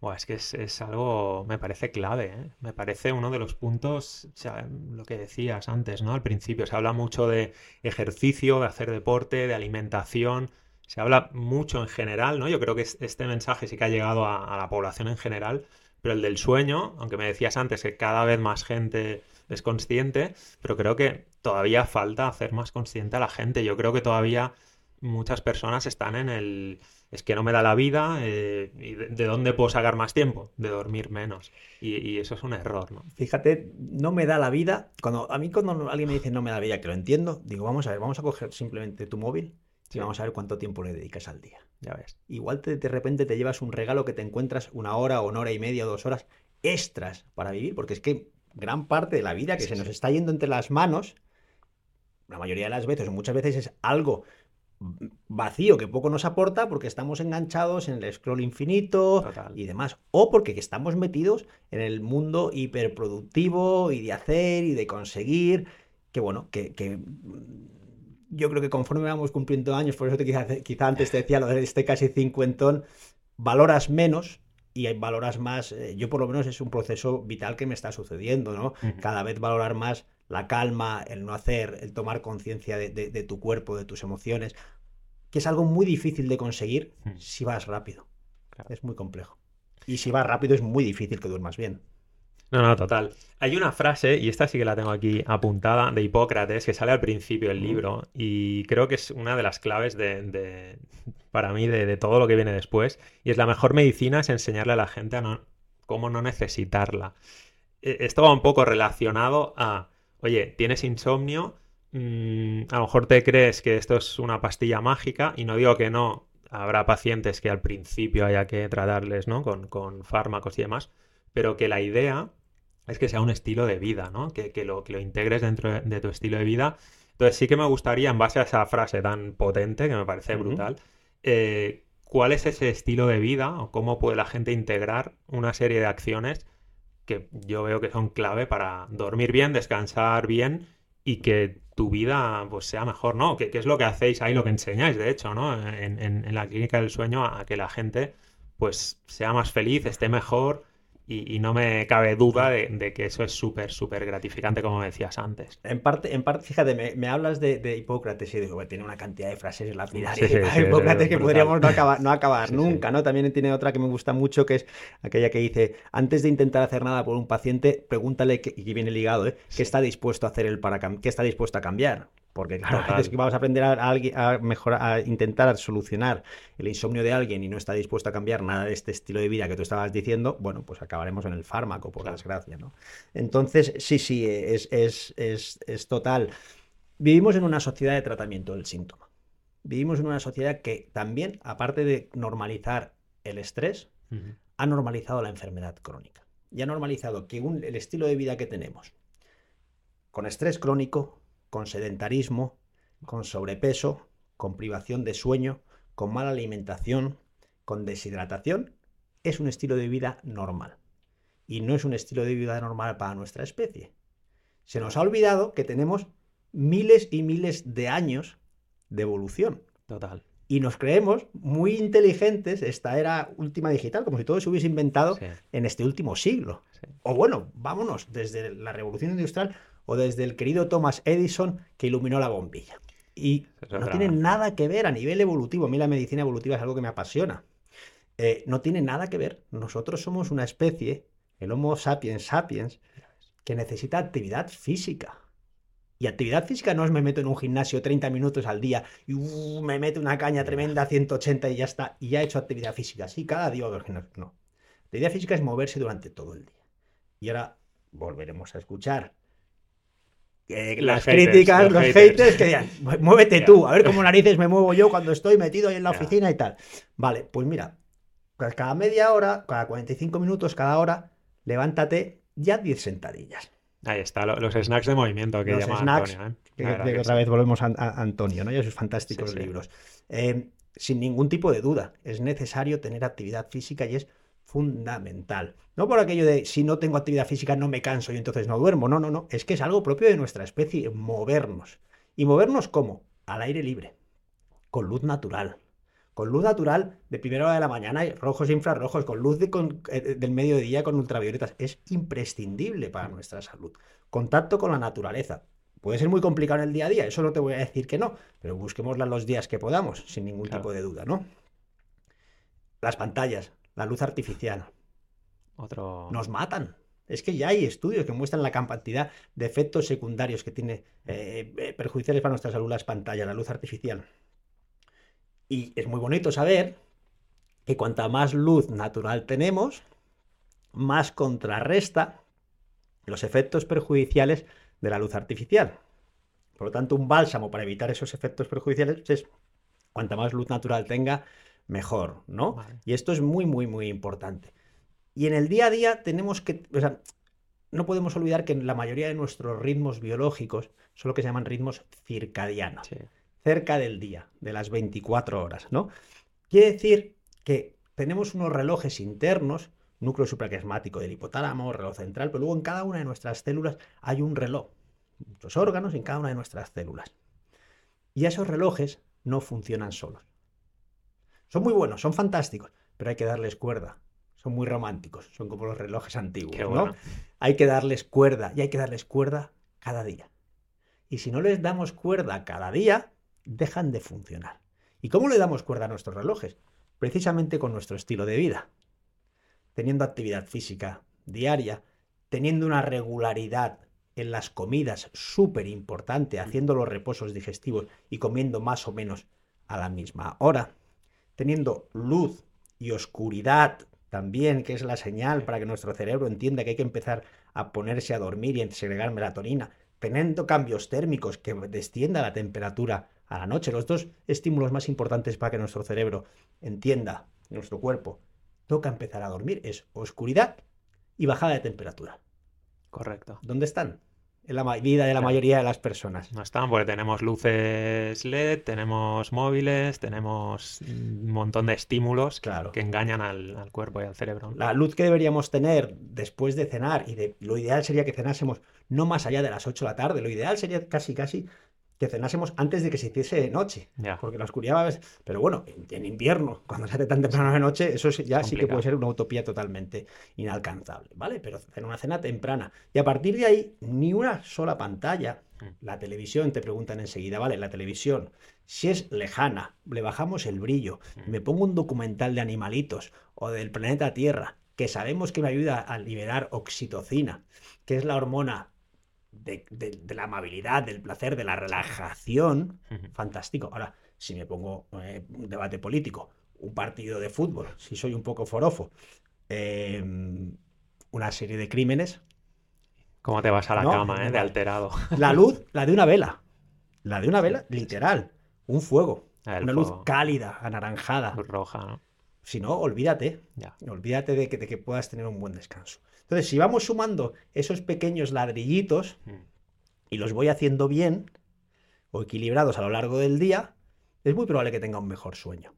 C: Buah, es que es, algo, me parece clave, ¿eh? Me parece uno de los puntos, o sea, lo que decías antes, ¿no? Al principio, se habla mucho de ejercicio, de hacer deporte, de alimentación, se habla mucho en general, ¿no? Yo creo que es- este mensaje sí que ha llegado a la población en general, pero el del sueño, aunque me decías antes que cada vez más gente es consciente, pero creo que todavía falta hacer más consciente a la gente. Yo creo que todavía muchas personas están en el es que no me da la vida eh, y de, de dónde puedo sacar más tiempo, de dormir menos. Y, y eso es un error, ¿no?
A: Fíjate, no me da la vida. Cuando, a mí cuando alguien me dice no me da la vida, que lo entiendo, digo, vamos a ver, vamos a coger simplemente tu móvil y vamos a ver cuánto tiempo le dedicas al día.
C: Ya ves.
A: Igual te- de repente te llevas un regalo que te encuentras una hora o una hora y media o dos horas extras para vivir, porque es que gran parte de la vida que
C: Sí,
A: se nos
C: sí.
A: está yendo entre las manos, la mayoría de las veces, o muchas veces es algo vacío que poco nos aporta porque estamos enganchados en el scroll infinito
C: Total.
A: y demás, o porque estamos metidos en el mundo hiperproductivo y de hacer y de conseguir, que bueno, que, que, yo creo que conforme vamos cumpliendo años, por eso te quizá, quizá antes te decía lo de este casi cincuentón, valoras menos y valoras más, eh, yo por lo menos es un proceso vital que me está sucediendo, ¿no? Cada vez valorar más la calma, el no hacer, el tomar conciencia de, de- de tu cuerpo, de tus emociones, que es algo muy difícil de conseguir
C: Mm.
A: si vas rápido.
C: Claro.
A: Es muy complejo. Y si vas rápido es muy difícil que duermas bien.
C: No, no, total. Hay una frase, y esta sí que la tengo aquí apuntada, de Hipócrates, que sale al principio del libro, y creo que es una de las claves de, para mí de, todo lo que viene después, y es la mejor medicina es enseñarle a la gente a no, cómo no necesitarla. E, esto va un poco relacionado a, oye, tienes insomnio, mm, a lo mejor te crees que esto es una pastilla mágica, y no digo que no, habrá pacientes que al principio haya que tratarles, ¿no? Con, con fármacos y demás, pero que la idea es que sea un estilo de vida, ¿no? Que, lo, que lo integres dentro de, tu estilo de vida. Entonces sí que me gustaría, en base a esa frase tan potente, que me parece brutal, eh, ¿cuál es ese estilo de vida o cómo puede la gente integrar una serie de acciones que yo veo que son clave para dormir bien, descansar bien y que tu vida pues sea mejor, ¿no? ¿Qué, es lo que hacéis ahí, lo que enseñáis, de hecho, ¿no? En, en la clínica del sueño a que la gente pues sea más feliz, esté mejor y, no me cabe duda de, que eso es súper, súper gratificante, como decías antes.
A: En parte, en parte fíjate, me, hablas de, Hipócrates y digo, tiene una cantidad de frases lapidarias sí, Hipócrates que podríamos no acabar, no acabar nunca, ¿no? También tiene otra que me gusta mucho, que es aquella que dice, antes de intentar hacer nada por un paciente, pregúntale, que, y viene ligado, ¿eh? ¿qué está dispuesto a hacer el para qué está dispuesto a cambiar? Porque claro, es que vamos a aprender a, a, mejorar, a intentar solucionar el insomnio de alguien y no está dispuesto a cambiar nada de este estilo de vida que tú estabas diciendo, bueno, pues acabaremos en el fármaco, por desgracia, ¿no? Entonces, sí, sí, es, es, es, es total. Vivimos en una sociedad de tratamiento del síntoma. Vivimos en una sociedad que también, aparte de normalizar el estrés, ha normalizado la enfermedad crónica. Y ha normalizado que el estilo de vida que tenemos, con estrés crónico, con sedentarismo, con sobrepeso, con privación de sueño, con mala alimentación, con deshidratación, es un estilo de vida normal. Y no es un estilo de vida normal para nuestra especie. Se nos ha olvidado que tenemos miles y miles de años de evolución.
C: Total.
A: Y nos creemos muy inteligentes, esta era última digital, como si todo se hubiese inventado en este último siglo. O bueno, vámonos, desde la revolución industrial o desde el querido Thomas Edison que iluminó la bombilla. Y no tiene nada que ver a nivel evolutivo. A mí la medicina evolutiva es algo que me apasiona. Eh, no tiene nada que ver. Nosotros somos una especie, el Homo sapiens sapiens, que necesita actividad física. Y actividad física no es me meto en un gimnasio 30 minutos al día y uh, me meto una caña tremenda 180 y ya está, y ya he hecho actividad física. Sí, cada día o No. Actividad física es moverse durante todo el día. Y ahora volveremos a escuchar las críticas, los, haters. que digan, muévete tú, a ver cómo narices me muevo yo cuando estoy metido ahí en la oficina y tal. Vale, pues mira, cada media hora, cada 45 minutos, cada hora, levántate ya 10 sentadillas.
C: Ahí está, los snacks de movimiento que llama Antonio.
A: ¿eh? otra vez volvemos a, Antonio, ¿no? Y a sus fantásticos libros. Eh, sin ningún tipo de duda, es necesario tener actividad física y es fundamental. No por aquello de si no tengo actividad física no me canso y entonces no duermo. No, no, no. Es que es algo propio de nuestra especie, movernos. ¿Y movernos cómo? Al aire libre, con luz natural. Con luz natural de primera hora de la mañana, rojos e infrarrojos, con luz de, eh, del mediodía con ultravioletas. Es imprescindible para nuestra salud. Contacto con la naturaleza. Puede ser muy complicado en el día a día, eso no te voy a decir que no, pero busquémosla los días que podamos, sin ningún tipo de duda, ¿no? Las pantallas, la luz artificial.
C: Otro...
A: Nos matan. Es que ya hay estudios que muestran la cantidad de efectos secundarios que tiene eh, eh, perjudiciales para nuestra salud las pantallas, la luz artificial. Y es muy bonito saber que cuanta más luz natural tenemos, más contrarresta los efectos perjudiciales de la luz artificial. Por lo tanto, un bálsamo para evitar esos efectos perjudiciales es cuanta más luz natural tenga, mejor, ¿no? Y esto es muy, muy, muy importante. Y en el día a día tenemos que, o sea, no podemos olvidar que la mayoría de nuestros ritmos biológicos son lo que se llaman ritmos circadianos, cerca del día, de las 24 horas, ¿no? Quiere decir que tenemos unos relojes internos, núcleo supraquiasmático del hipotálamo, reloj central, pero luego en cada una de nuestras células hay un reloj, muchos órganos en cada una de nuestras células. Y esos relojes no funcionan solos. Son muy buenos, son fantásticos, pero hay que darles cuerda. Son muy románticos, son como los relojes antiguos, ¿no? Hay que darles cuerda y hay que darles cuerda cada día. Y si no les damos cuerda cada día, dejan de funcionar. ¿Y cómo le damos cuerda a nuestros relojes? Precisamente con nuestro estilo de vida. teniendo actividad física diaria, teniendo una regularidad en las comidas súper importante, haciendo los reposos digestivos y comiendo más o menos a la misma hora, teniendo luz y oscuridad también, que es la señal para que nuestro cerebro entienda que hay que empezar a ponerse a dormir y a segregar melatonina, teniendo cambios térmicos que descienda la temperatura a la noche, los dos estímulos más importantes para que nuestro cerebro entienda, nuestro cuerpo, toca empezar a dormir, es oscuridad y bajada de temperatura.
C: Correcto.
A: ¿Dónde están? En la vida de la mayoría de las personas.
C: No están porque tenemos luces LED, tenemos móviles, tenemos un montón de estímulos
A: Claro.
C: que engañan al, al cuerpo y al cerebro.
A: La luz que deberíamos tener después de cenar, y de, lo ideal sería que cenásemos no más allá de las 8 de la tarde, lo ideal sería casi casi que cenásemos antes de que se hiciese noche, porque la oscuridad va Pero bueno, en, en invierno, cuando se hace tan temprano de noche, eso ya sí que puede ser una utopía totalmente inalcanzable, ¿vale? Pero en una cena temprana. Y a partir de ahí, ni una sola pantalla.
C: Mm.
A: La televisión, te preguntan enseguida, ¿vale? La televisión, si es lejana, le bajamos el brillo,
C: Mm.
A: me pongo un documental de animalitos o del planeta Tierra, que sabemos que me ayuda a liberar oxitocina, que es la hormona de, de- de la amabilidad, del placer, de la relajación, fantástico. Ahora, si me pongo eh, un debate político, un partido de fútbol, si soy un poco forofo, eh, una serie de crímenes,
C: ¿Cómo te vas a la
A: No,
C: cama, eh? De alterado.
A: la luz, la de una vela, la de una vela, literal, un fuego,
C: El
A: una luz cálida, anaranjada.
C: Luz roja, ¿no?
A: Si no, olvídate,
C: Ya.
A: olvídate de que, de que puedas tener un buen descanso. Entonces, si vamos sumando esos pequeños ladrillitos
C: Mm.
A: y los voy haciendo bien o equilibrados a lo largo del día, es muy probable que tenga un mejor sueño.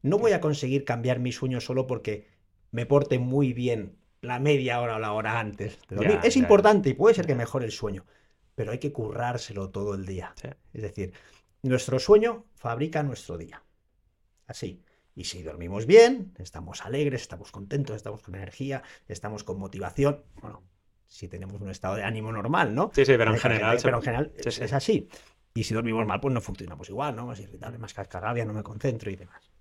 A: No voy a conseguir cambiar mi sueño solo porque me porte muy bien la media hora o la hora antes de dormir. Es importante y puede ser que mejore el sueño, pero hay que currárselo todo el día. Es decir, nuestro sueño fabrica nuestro día. Así. Y si dormimos bien, estamos alegres, estamos contentos, estamos con energía, estamos con motivación. Bueno, si tenemos un estado de ánimo normal, ¿no?
C: Sí, sí, pero en general.
A: Pero en general
C: Sí,
A: es,
C: sí.
A: es así. Y si dormimos mal, pues no funcionamos igual, ¿no? Más irritable, más cascarrabia, no me concentro y demás.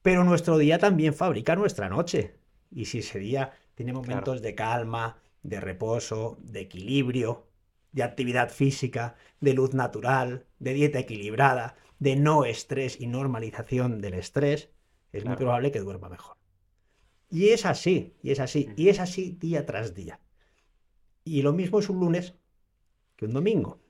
A: Pero nuestro día también fabrica nuestra noche. Y si ese día tiene momentos de calma, de reposo, de equilibrio, de actividad física, de luz natural, de dieta equilibrada, de no estrés y normalización del estrés, es muy probable que duerma mejor. Y es así, y es así, y es así día tras día. Y lo mismo es un lunes que un domingo.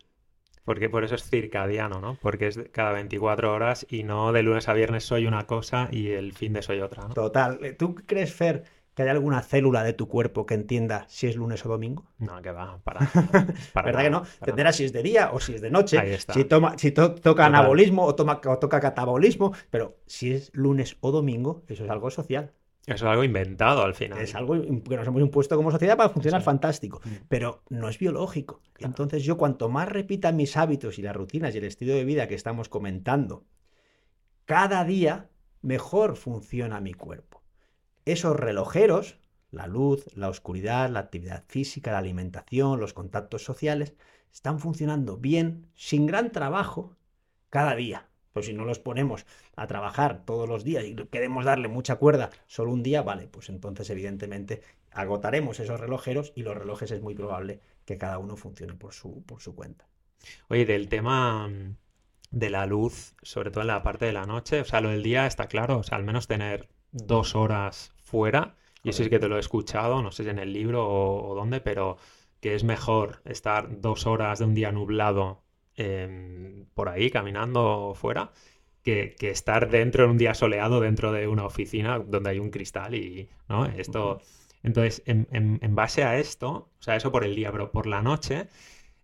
C: Porque por eso es circadiano, ¿no? Porque es cada 24 horas y no de lunes a viernes soy una cosa y el fin de soy otra, ¿no?
A: Total. ¿Tú crees, Fer, que hay alguna célula de tu cuerpo que entienda si es lunes o domingo?
C: No, que va, para. para
A: ¿Verdad que no? Entenderá si es de día o si es de noche,
C: Ahí está.
A: si, toma, si to- toca
C: Total.
A: anabolismo o, toma, o toca catabolismo, pero si es lunes o domingo, eso es algo social.
C: Eso es algo inventado al final.
A: Es algo que nos hemos impuesto como sociedad para funcionar
C: Sí.
A: fantástico,
C: Mm.
A: pero no es biológico.
C: Claro.
A: Entonces yo cuanto más repita mis hábitos y las rutinas y el estilo de vida que estamos comentando, cada día mejor funciona mi cuerpo. Esos relojeros, la luz, la oscuridad, la actividad física, la alimentación, los contactos sociales, están funcionando bien, sin gran trabajo, cada día. Pues si no los ponemos a trabajar todos los días y queremos darle mucha cuerda solo un día, vale, pues entonces evidentemente agotaremos esos relojeros y los relojes es muy probable que cada uno funcione por su, por su cuenta.
C: Oye, del tema mm, de la luz, sobre todo en la parte de la noche, o sea, lo del día está claro, o sea, al menos tener dos horas fuera, y eso sí que te lo he escuchado, no sé si en el libro o, o dónde, pero que es mejor estar dos horas de un día nublado em, por ahí caminando fuera. Que, que estar dentro en un día soleado dentro de una oficina donde hay un cristal y, ¿no? Esto, entonces, en, en- en base a esto, o sea, eso por el día, pero por la noche,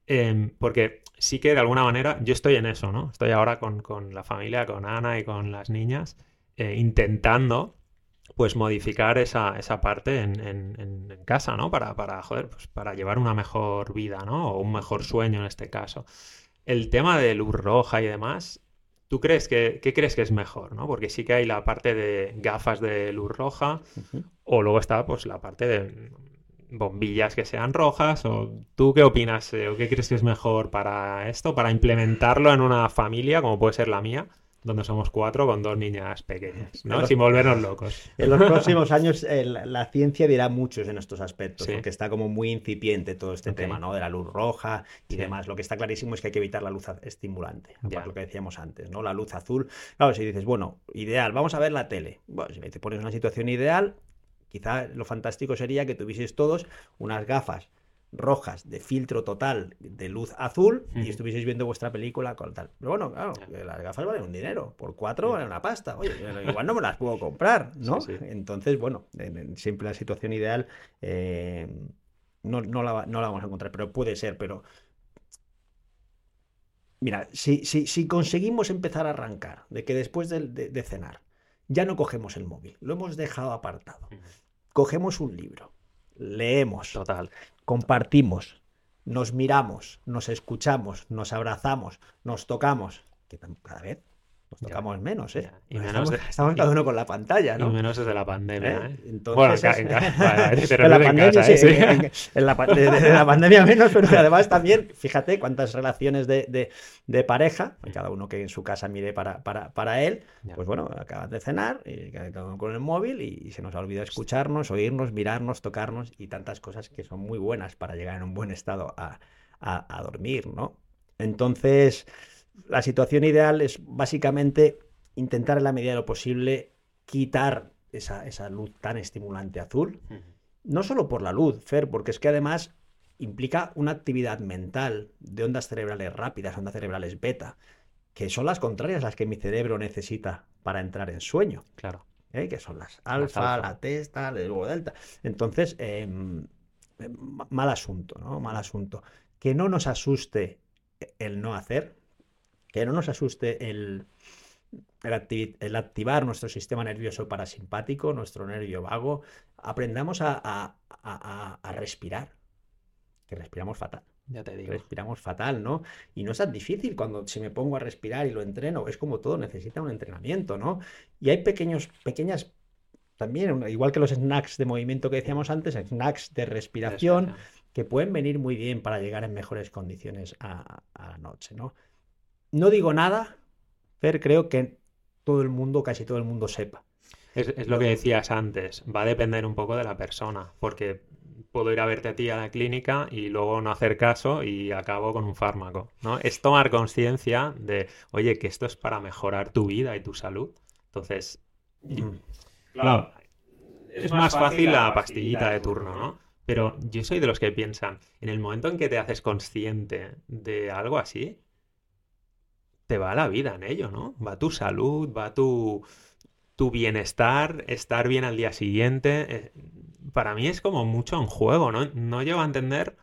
C: em, porque sí que de alguna manera yo estoy en eso, ¿no? Estoy ahora con, con la familia, con Ana y con las niñas, eh, intentando pues modificar esa, esa parte en, en- en- casa, ¿no? Para, para, joder, pues para llevar una mejor vida, ¿no? O un mejor sueño en este caso. El tema de luz roja y demás, ¿tú crees que, qué crees que es mejor, ¿no? Porque sí que hay la parte de gafas de luz roja, o luego está pues la parte de bombillas que sean rojas. O ¿tú qué opinas eh, o qué crees que es mejor para esto, para implementarlo en una familia como puede ser la mía? Donde somos cuatro con dos niñas pequeñas, ¿no? Sin volvernos locos.
A: En los próximos años eh, la, ciencia dirá muchos en estos aspectos, porque está como muy incipiente todo este tema, ¿no? De la luz roja y demás. Lo que está clarísimo es que hay que evitar la luz estimulante, lo que decíamos antes, ¿no? La luz azul. Claro, si dices, bueno, ideal, vamos a ver la tele. Bueno, si te pones una situación ideal, quizá lo fantástico sería que tuvieses todos unas gafas rojas de filtro total de luz azul y estuvieseis viendo vuestra película con tal. Pero bueno, claro, las gafas valen un dinero, por cuatro valen una pasta. Oye, igual no me las puedo comprar, ¿no? Entonces, bueno, siempre la situación ideal eh, no, la, vamos a encontrar, pero puede ser, pero... Mira, si, si, conseguimos empezar a arrancar de que después de cenar ya no cogemos el móvil, lo hemos dejado apartado, cogemos un libro, leemos,
C: Total
A: compartimos, nos miramos, nos escuchamos, nos abrazamos, nos tocamos, cada vez nos tocamos menos, ¿eh? Y menos estamos, cada uno con la pantalla, ¿no?
C: Y menos desde la pandemia, ¿eh? ¿eh?
A: Entonces, bueno, en, la pandemia, menos, pero además también, fíjate cuántas relaciones de, de, pareja, cada uno que en su casa mire para, para, para él, pues bueno, acabas de cenar, y cada uno con el móvil y, se nos ha olvidado escucharnos, oírnos, mirarnos, tocarnos y tantas cosas que son muy buenas para llegar en un buen estado a, a, a dormir, ¿no? Entonces la situación ideal es básicamente intentar en la medida de lo posible quitar esa, luz tan estimulante azul. No solo por la luz, Fer, porque es que además implica una actividad mental de ondas cerebrales rápidas, ondas cerebrales beta, que son las contrarias a las que mi cerebro necesita para entrar en sueño.
C: Claro.
A: ¿Eh? Que son las alfa, la testa, luego delta. Entonces, em, mal asunto, ¿no? Mal asunto. Que no nos asuste el no hacer, que no nos asuste el, el, activar nuestro sistema nervioso parasimpático, nuestro nervio vago, aprendamos a, respirar, que respiramos fatal.
C: Ya te digo.
A: Respiramos fatal, ¿no? Y no es tan difícil cuando si me pongo a respirar y lo entreno, es como todo, necesita un entrenamiento, ¿no? Y hay pequeños, pequeñas, también, igual que los snacks de movimiento que decíamos antes, snacks de respiración, que pueden venir muy bien para llegar en mejores condiciones a, a la noche, ¿no? No digo nada, pero creo que todo el mundo, casi todo el mundo sepa.
C: Es, lo que decías antes, va a depender un poco de la persona, porque puedo ir a verte a ti a la clínica y luego no hacer caso y acabo con un fármaco, ¿no? Es tomar conciencia de, oye, que esto es para mejorar tu vida y tu salud. Entonces, claro, es más fácil la pastillita de turno, ¿no? Pero yo soy de los que piensan, en el momento en que te haces consciente de algo así, te va la vida en ello, ¿no? Va tu salud, va tu, tu bienestar, estar bien al día siguiente. Eh, para mí es como mucho en juego, ¿no? No llego a entender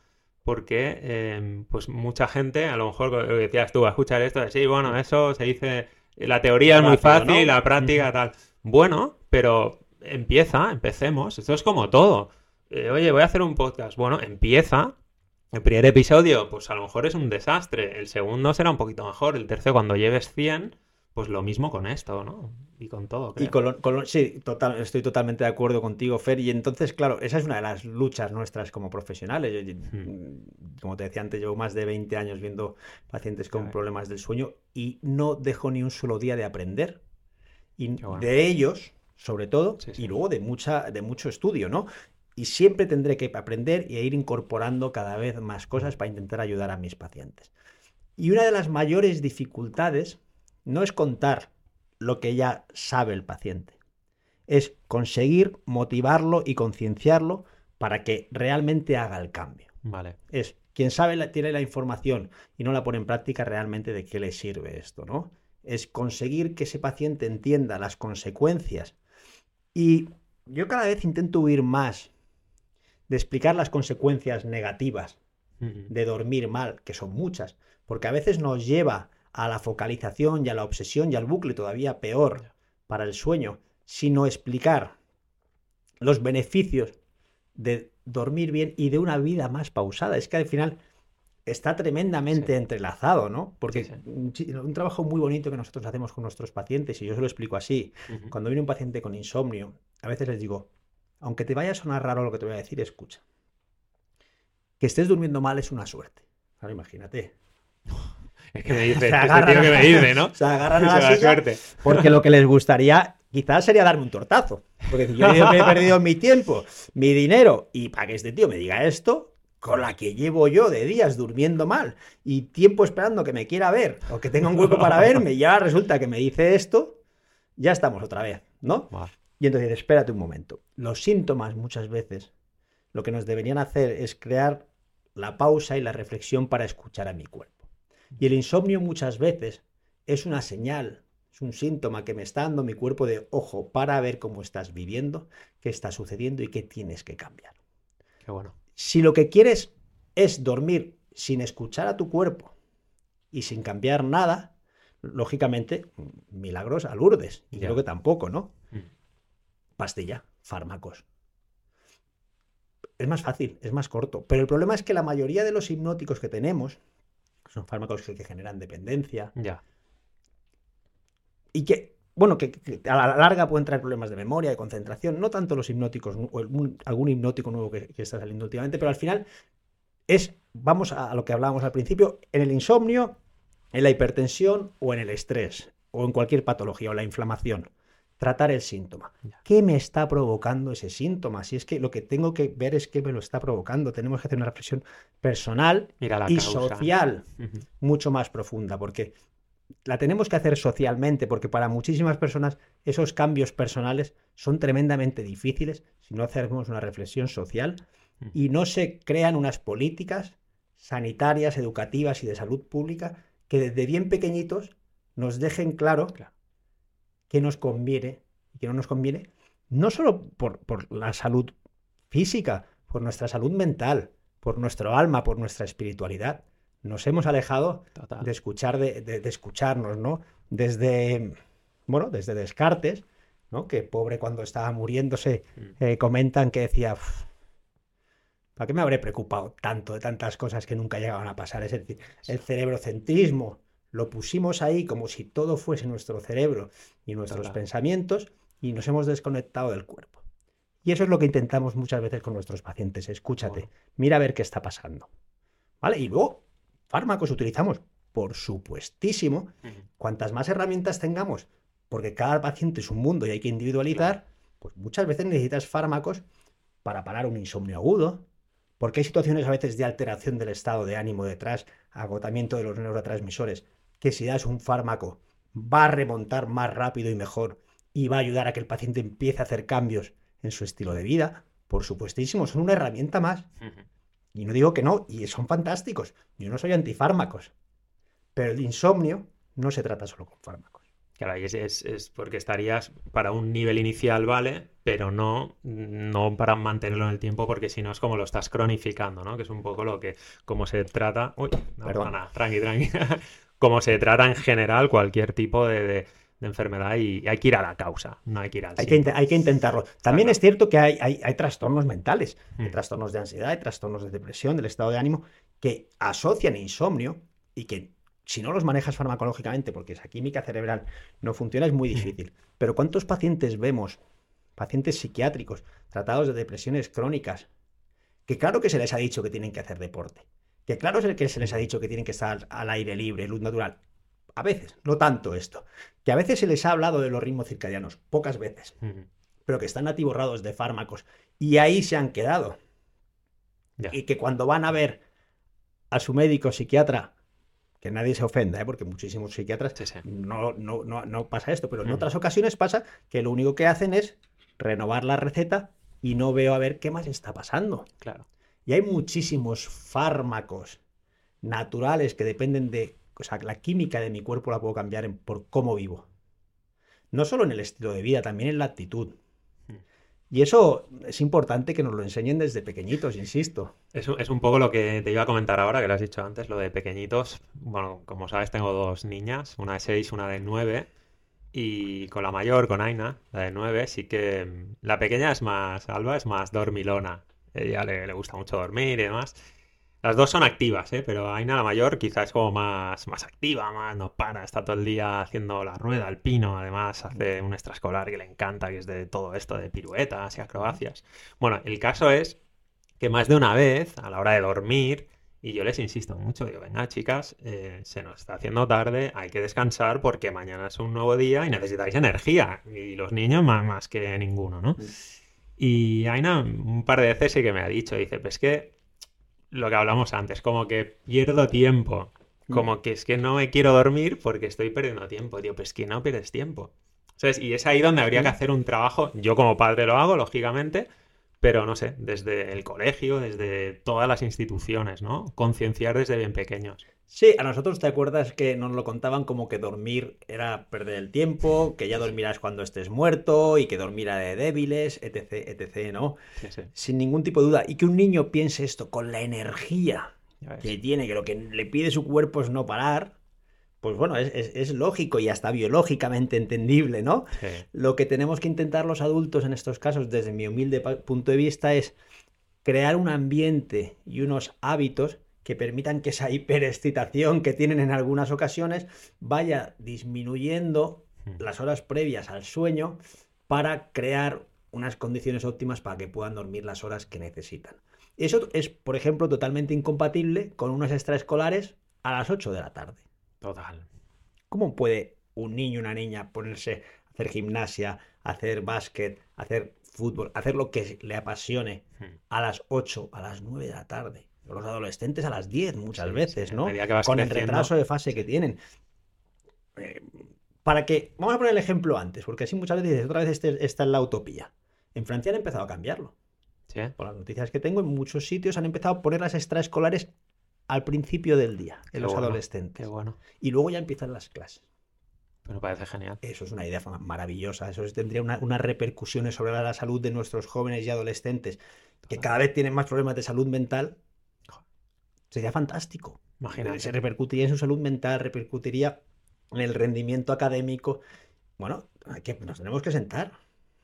C: por qué, em, pues mucha gente, a lo mejor lo decías tú, a escuchar esto, de, sí, bueno, eso se dice, la teoría es muy fácil, la práctica tal. Bueno, pero empieza, empecemos. Esto es como todo. Eh, oye, voy a hacer un podcast. Bueno, empieza, el primer episodio, pues a lo mejor es un desastre. El segundo será un poquito mejor. El tercero, cuando lleves 100, pues lo mismo con esto, ¿no? Y con todo.
A: Y con, sí, total, estoy totalmente de acuerdo contigo, Fer. Y entonces, claro, esa es una de las luchas nuestras como profesionales. Hmm. Como te decía antes, llevo más de 20 años viendo pacientes con problemas del sueño y no dejo ni un solo día de aprender. Y de ellos, sobre todo, y luego de, mucha, de mucho estudio, ¿no? Y siempre tendré que aprender y ir incorporando cada vez más cosas para intentar ayudar a mis pacientes. Y una de las mayores dificultades no es contar lo que ya sabe el paciente, es conseguir motivarlo y concienciarlo para que realmente haga el cambio.
C: Vale.
A: Es quien sabe tiene la información y no la pone en práctica realmente de qué le sirve esto, ¿no? Es conseguir que ese paciente entienda las consecuencias. Y yo cada vez intento huir más de explicar las consecuencias negativas de dormir mal, que son muchas, porque a veces nos lleva a la focalización y a la obsesión y al bucle todavía peor para el sueño, sino explicar los beneficios de dormir bien y de una vida más pausada. Es que al final está tremendamente entrelazado, ¿no? Porque Un, trabajo muy bonito que nosotros hacemos con nuestros pacientes, y yo se lo explico así, cuando viene un paciente con insomnio, a veces les digo, aunque te vaya a sonar raro lo que te voy a decir, escucha. Que estés durmiendo mal es una suerte. Ahora imagínate.
C: Es que me dice,
A: Se
C: este
A: agarran
C: tío que me dice, ¿no?
A: Se agarran a
C: Se
A: la
C: suerte.
A: porque lo que les gustaría quizás sería darme un tortazo. Porque si yo he perdido mi tiempo, mi dinero, y para que este tío me diga esto, con la que llevo yo de días durmiendo mal y tiempo esperando que me quiera ver o que tenga un hueco para verme, y ya resulta que me dice esto, ya estamos otra vez, ¿no? Y entonces, espérate un momento. Los síntomas muchas veces lo que nos deberían hacer es crear la pausa y la reflexión para escuchar a mi cuerpo. Y el insomnio muchas veces es una señal, es un síntoma que me está dando mi cuerpo de, ojo, para ver cómo estás viviendo, qué está sucediendo y qué tienes que cambiar.
C: qué bueno.
A: Si lo que quieres es dormir sin escuchar a tu cuerpo y sin cambiar nada, lógicamente, milagros Lourdes. Y creo que tampoco, ¿no?
C: Mm.
A: Pastilla, fármacos. Es más fácil, es más corto. Pero el problema es que la mayoría de los hipnóticos que tenemos son fármacos que, que generan dependencia
C: Ya.
A: y que, bueno, que, que a la larga pueden traer problemas de memoria, de concentración, no tanto los hipnóticos o algún, algún hipnótico nuevo que, que está saliendo últimamente, pero al final es, vamos a, a lo que hablábamos al principio, en el insomnio, en la hipertensión o en el estrés o en cualquier patología o la inflamación. Tratar el síntoma. ¿Qué me está provocando ese síntoma? Si es que lo que tengo que ver es qué me lo está provocando. Tenemos que hacer una reflexión personal y
C: causa.
A: social mucho más profunda, porque la tenemos que hacer socialmente, porque para muchísimas personas esos cambios personales son tremendamente difíciles si no hacemos una reflexión social y no se crean unas políticas sanitarias, educativas y de salud pública que desde bien pequeñitos nos dejen claro
C: Claro.
A: Qué nos conviene y qué no nos conviene, no solo por, por la salud física, por nuestra salud mental, por nuestro alma, por nuestra espiritualidad. Nos hemos alejado
C: Total.
A: de escuchar, de, de- de escucharnos, ¿no? Desde, bueno, desde Descartes, ¿no? Que pobre cuando estaba muriéndose,
C: Mm.
A: eh, comentan que decía, "Uf, ¿para qué me habré preocupado tanto de tantas cosas que nunca llegaban a pasar? Es decir, el cerebrocentrismo lo pusimos ahí como si todo fuese nuestro cerebro y nuestros
C: Total.
A: pensamientos y nos hemos desconectado del cuerpo. Y eso es lo que intentamos muchas veces con nuestros pacientes. Escúchate,
C: Bueno.
A: mira a ver qué está pasando. ¿Vale? Y luego, fármacos utilizamos, por supuestísimo, cuantas más herramientas tengamos, porque cada paciente es un mundo y hay que individualizar, pues muchas veces necesitas fármacos para parar un insomnio agudo, porque hay situaciones a veces de alteración del estado de ánimo detrás, agotamiento de los neurotransmisores, que si das un fármaco va a remontar más rápido y mejor y va a ayudar a que el paciente empiece a hacer cambios en su estilo de vida. Por supuestísimo, son una herramienta más. Y no digo que no, y son fantásticos. Yo no soy antifármacos. Pero el insomnio no se trata solo con fármacos.
C: Claro, y es, es- es porque estarías para un nivel inicial, ¿vale? Pero no, no para mantenerlo en el tiempo, porque si no es como lo estás cronificando, ¿no? Que es un poco lo que, como se trata. Uy, no
A: Perdón.
C: tranqui, tranqui. Como se trata en general cualquier tipo de, de- de enfermedad y hay que ir a la causa, no hay que ir al
A: Hay que, hay que intentarlo. También
C: claro.
A: es cierto que hay, hay- hay trastornos mentales, hay
C: Mm.
A: trastornos de ansiedad, hay trastornos de depresión, del estado de ánimo, que asocian insomnio y que si no los manejas farmacológicamente, porque esa química cerebral no funciona, es muy difícil. Pero ¿cuántos pacientes vemos, pacientes psiquiátricos, tratados de depresiones crónicas, que claro que se les ha dicho que tienen que hacer deporte, que claro que se les ha dicho que tienen que estar al aire libre, luz natural? A veces, no tanto esto. Que a veces se les ha hablado de los ritmos circadianos, pocas veces pero que están atiborrados de fármacos y ahí se han quedado. Y que cuando van a ver a su médico psiquiatra, que nadie se ofenda, ¿eh? porque muchísimos psiquiatras
C: Sí, sí.
A: no, no, no, no pasa esto, pero en otras ocasiones pasa que lo único que hacen es renovar la receta y no veo a ver qué más está pasando.
C: Claro.
A: Y hay muchísimos fármacos naturales que dependen de, o sea, la química de mi cuerpo la puedo cambiar en- por cómo vivo. No solo en el estilo de vida, también en la actitud.
C: Mm.
A: Y eso es importante que nos lo enseñen desde pequeñitos, insisto.
C: Es, un- es un poco lo que te iba a comentar ahora, que lo has dicho antes, lo de pequeñitos. Bueno, como sabes, tengo dos niñas, una de 6, una de 9. Y con la mayor, con Aina, la de 9, sí que la pequeña es más, Alba es más dormilona. Ella le, gusta mucho dormir y demás. Las dos son activas, ¿eh? Pero Aina, la mayor, quizás es como más, más activa, más no para, está todo el día haciendo la rueda, el pino, además hace un extraescolar que le encanta, que es de todo esto de piruetas y acrobacias. Bueno, el caso es que más de una vez, a la hora de dormir, Y yo les insisto mucho, digo, venga chicas, eh, se nos está haciendo tarde, hay que descansar porque mañana es un nuevo día y necesitáis energía. Y los niños más, más que ninguno, ¿no? Y Aina un par de veces sí que me ha dicho, dice, pues que lo que hablamos antes, como que pierdo tiempo, como que es que no me quiero dormir porque estoy perdiendo tiempo. Digo, pues que no pierdes tiempo. ¿Sabes? Y es ahí donde habría que hacer un trabajo, yo como padre lo hago, lógicamente, pero no sé, desde el colegio, desde todas las instituciones, ¿no? Concienciar desde bien pequeños.
A: Sí, a nosotros te acuerdas que nos lo contaban como que dormir era perder el tiempo, que ya dormirás cuando estés muerto y que dormir era de débiles, etc, etc, ¿no?
C: Sí, sí.
A: Sin ningún tipo de duda. Y que un niño piense esto con la energía que tiene, que lo que le pide su cuerpo es no parar, pues bueno, es, es- es lógico y hasta biológicamente entendible, ¿no?
C: Sí.
A: Lo que tenemos que intentar los adultos en estos casos, desde mi humilde punto de vista, es crear un ambiente y unos hábitos que permitan que esa hiperexcitación que tienen en algunas ocasiones vaya disminuyendo
C: Mm.
A: las horas previas al sueño para crear unas condiciones óptimas para que puedan dormir las horas que necesitan. Eso es, por ejemplo, totalmente incompatible con unos extraescolares a las 8 de la tarde.
C: Total.
A: ¿Cómo puede un niño una niña ponerse a hacer gimnasia, a hacer básquet, a hacer fútbol, a hacer lo que le apasione
C: Mm.
A: a las 8, a las 9 de la tarde? Los adolescentes a las 10 muchas
C: Sí,
A: veces, ¿no?
C: medida que vas
A: Con el
C: creciendo.
A: retraso de fase que tienen. Eh, para que, vamos a poner el ejemplo antes, porque así muchas veces dices, otra vez este- esta es la utopía. En Francia han empezado a cambiarlo.
C: Sí.
A: Por las noticias que tengo, en muchos sitios han empezado a poner las extraescolares al principio del día, en
C: Qué
A: los
C: bueno,
A: adolescentes.
C: Qué bueno.
A: Y luego ya empiezan las clases.
C: Me parece genial.
A: Eso es una idea maravillosa. Eso es- tendría una- unas repercusiones sobre la salud de nuestros jóvenes y adolescentes que cada vez tienen más problemas de salud mental. Sería fantástico.
C: Imagínate.
A: Se repercutiría en su salud mental, repercutiría en el rendimiento académico. Bueno, que, nos tenemos que sentar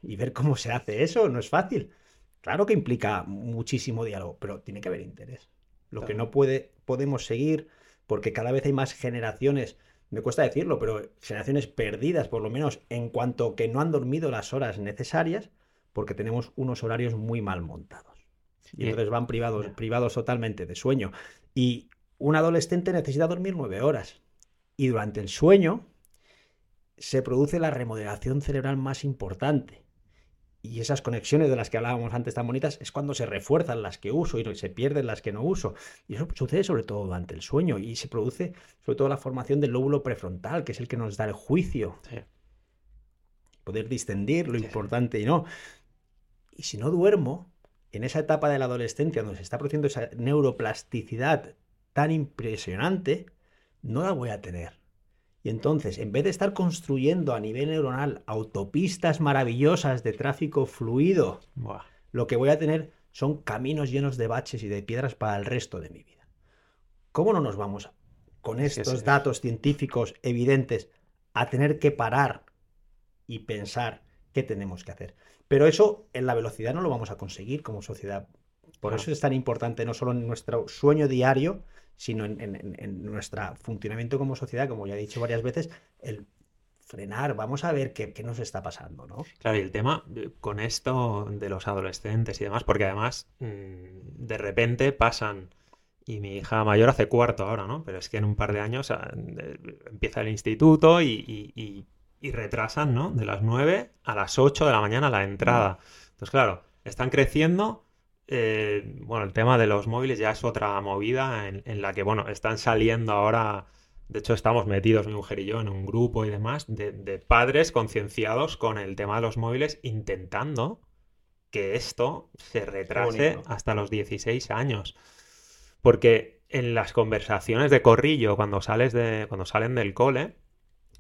A: y ver cómo se hace eso. No es fácil. Claro que implica muchísimo diálogo, pero tiene que haber interés. Lo que no puede, podemos seguir, porque cada vez hay más generaciones, me cuesta decirlo, pero generaciones perdidas, por lo menos en cuanto que no han dormido las horas necesarias, porque tenemos unos horarios muy mal montados. Y entonces van privados, privados totalmente de sueño. Y un adolescente necesita dormir nueve horas. Y durante el sueño se produce la remodelación cerebral más importante. Y esas conexiones de las que hablábamos antes tan bonitas es cuando se refuerzan las que uso y se pierden las que no uso. Y eso sucede sobre todo durante el sueño y se produce sobre todo la formación del lóbulo prefrontal, que es el que nos da el juicio,
C: Sí.
A: poder distinguir lo
C: sí.
A: importante y no. Y si no duermo, en esa etapa de la adolescencia donde se está produciendo esa neuroplasticidad tan impresionante, no la voy a tener. Y entonces, en vez de estar construyendo a nivel neuronal autopistas maravillosas de tráfico fluido,
C: Buah.
A: lo que voy a tener son caminos llenos de baches y de piedras para el resto de mi vida. ¿Cómo no nos vamos con estos
C: es-
A: datos científicos evidentes a tener que parar y pensar qué tenemos que hacer? Pero eso en la velocidad no lo vamos a conseguir como sociedad. Por
C: Claro.
A: eso es tan importante no solo en nuestro sueño diario, sino en, en- en- en nuestro funcionamiento como sociedad, como ya he dicho varias veces, el frenar, vamos a ver qué, qué nos está pasando, ¿no?
C: Claro, y el tema eh, con esto de los adolescentes y demás, porque además mm, de repente pasan, y mi hija mayor hace cuarto ahora, ¿no? Pero es que en un par de años ah, eh, empieza el instituto y, y- y- y retrasan, ¿no? De las 9 a las 8 de la mañana la entrada. Entonces, claro, están creciendo. eh, bueno, el tema de los móviles ya es otra movida en, en la que, bueno, están saliendo ahora. De hecho, estamos metidos, mi mujer y yo, en un grupo y demás de, de padres concienciados con el tema de los móviles, intentando que esto se retrase hasta los 16 años. Porque en las conversaciones de corrillo, cuando sales de, cuando salen del cole,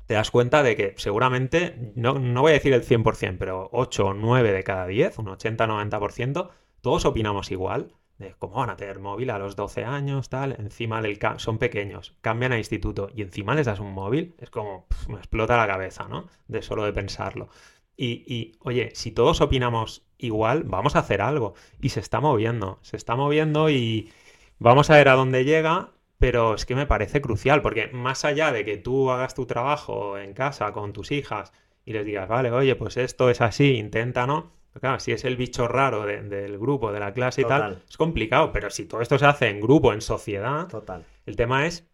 C: te das cuenta de que seguramente, no, no voy a decir el 100%, pero 8 o 9 de cada 10, un 80-90%, todos opinamos igual. De cómo van a tener móvil a los 12 años, tal, encima del... Son pequeños, cambian a instituto y encima les das un móvil, es como, me explota la cabeza, ¿no? De solo de pensarlo. Y, y, oye, si todos opinamos igual, vamos a hacer algo. Y se está moviendo, se está moviendo y vamos a ver a dónde llega, pero es que me parece crucial, porque más allá de que tú hagas tu trabajo en casa con tus hijas y les digas, vale, oye, pues esto es así, intenta, ¿no? claro, si es el bicho raro del grupo, de la clase y tal, es complicado. Pero si todo esto se hace en grupo, en sociedad,
A: Total.
C: el tema es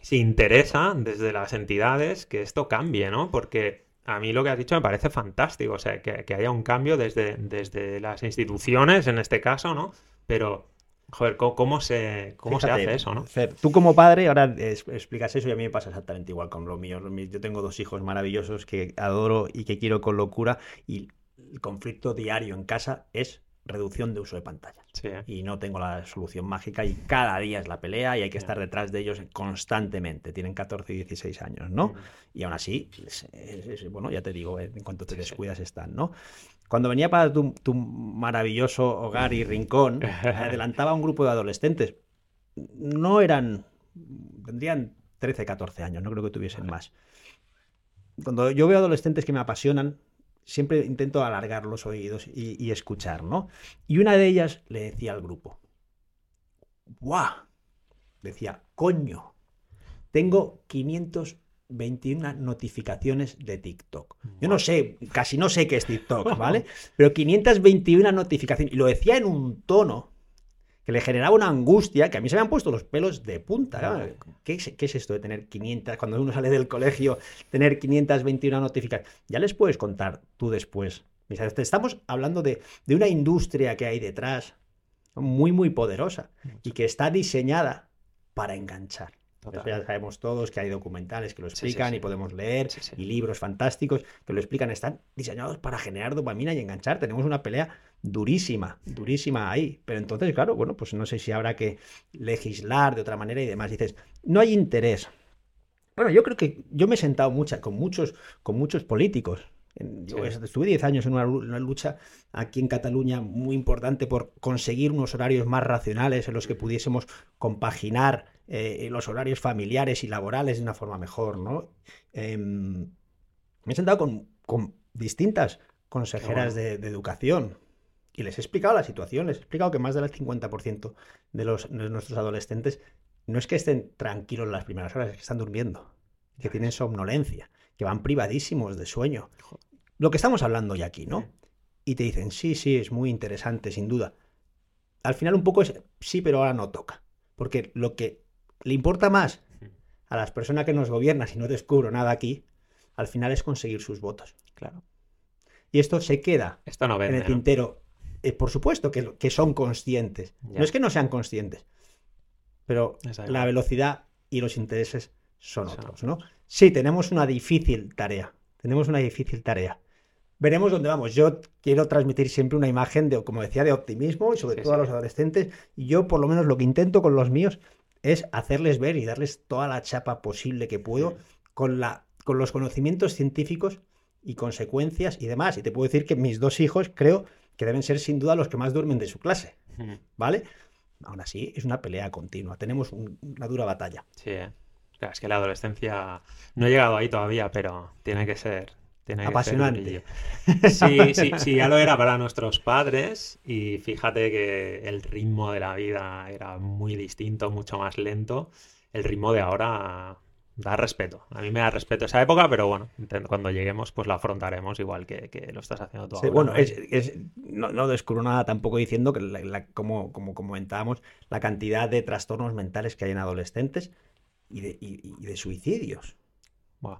C: si interesa desde las entidades que esto cambie, ¿no? Porque a mí lo que has dicho me parece fantástico, o sea, que, haya un cambio desde, desde las instituciones, en este caso, ¿no? Pero, joder, ¿cómo, se, cómo se hace eso, no?
A: tú como padre ahora explicas eso y a mí me pasa exactamente igual con lo mío. Yo tengo dos hijos maravillosos que adoro y que quiero con locura y el conflicto diario en casa es reducción de uso de pantallas. Y no tengo la solución mágica y cada día es la pelea y hay que estar detrás de ellos constantemente. Tienen 14 y 16 años, ¿no? Y aún así, bueno, ya te digo, en cuanto te descuidas están, ¿no? Cuando venía para tu, maravilloso hogar y rincón, adelantaba un grupo de adolescentes. No eran, tendrían 13, 14 años, no creo que tuviesen más. Cuando yo veo adolescentes que me apasionan, siempre intento alargar los oídos y, escuchar, ¿no? Y una de ellas le decía al grupo, ¡guau! Decía, coño, tengo 521 notificaciones de TikTok. Yo no sé, casi no sé qué es TikTok, ¿vale? Pero 521 notificaciones. Y lo decía en un tono que le generaba una angustia que a mí se me han puesto los pelos de punta. ¿Qué, es, esto de tener 500, cuando uno sale del colegio, tener 521 notificaciones? Ya les puedes contar tú después. Estamos hablando de, de una industria que hay detrás muy, muy poderosa y que está diseñada para enganchar. Ya sabemos todos que hay documentales que lo explican y podemos leer y libros fantásticos que lo explican. Están diseñados para generar dopamina y enganchar. Tenemos una pelea durísima, durísima ahí. Pero entonces, claro, bueno, pues no sé si habrá que legislar de otra manera y demás. Dices, no hay interés. Bueno, yo creo que yo me he sentado mucha, con muchos, con muchos políticos. Yo estuve 10 años en una, lucha aquí en Cataluña muy importante por conseguir unos horarios más racionales en los que pudiésemos compaginar eh, los horarios familiares y laborales de una forma mejor, ¿no? Em, me he sentado con, distintas consejeras de, educación y les he explicado la situación, les he explicado que más del 50% de, los, de nuestros adolescentes no es que estén tranquilos las primeras horas, es que están durmiendo, que tienen somnolencia, que van privadísimos de sueño. Lo que estamos hablando ya aquí, ¿no? Y te dicen, sí, sí, es muy interesante, sin duda. Al final un poco es, sí, pero ahora no toca. Porque lo que le importa más a las personas que nos gobiernan, si no descubro nada aquí, al final es conseguir sus votos.
C: Claro.
A: Y esto se queda
C: esto no
A: en el tintero. Eh, por supuesto que, que son conscientes. No es que no sean conscientes, pero la velocidad y los intereses son otros, ¿no? Sí, tenemos una difícil tarea. Tenemos una difícil tarea. Veremos dónde vamos. Yo quiero transmitir siempre una imagen de, como decía, de optimismo y sobre todo a los adolescentes. Y yo, por lo menos, lo que intento con los míos es hacerles ver y darles toda la chapa posible que puedo con, la, con los conocimientos científicos y consecuencias y demás. Y te puedo decir que mis dos hijos creo que deben ser sin duda los que más duermen de su clase. ¿Vale? Aún así, es una pelea continua. Tenemos una dura batalla.
C: Sí, ¿eh? es que la adolescencia no he llegado ahí todavía, pero tiene que ser
A: Apasionante.
C: sí, sí, sí, ya lo era para nuestros padres y fíjate que el ritmo de la vida era muy distinto, mucho más lento. El ritmo de ahora da respeto. A mí me da respeto esa época, pero bueno, cuando lleguemos pues la afrontaremos igual que, lo estás haciendo tú.
A: Sí, bueno, es, no, descubro nada tampoco diciendo que, como, como comentábamos, la cantidad de trastornos mentales que hay en adolescentes y de suicidios.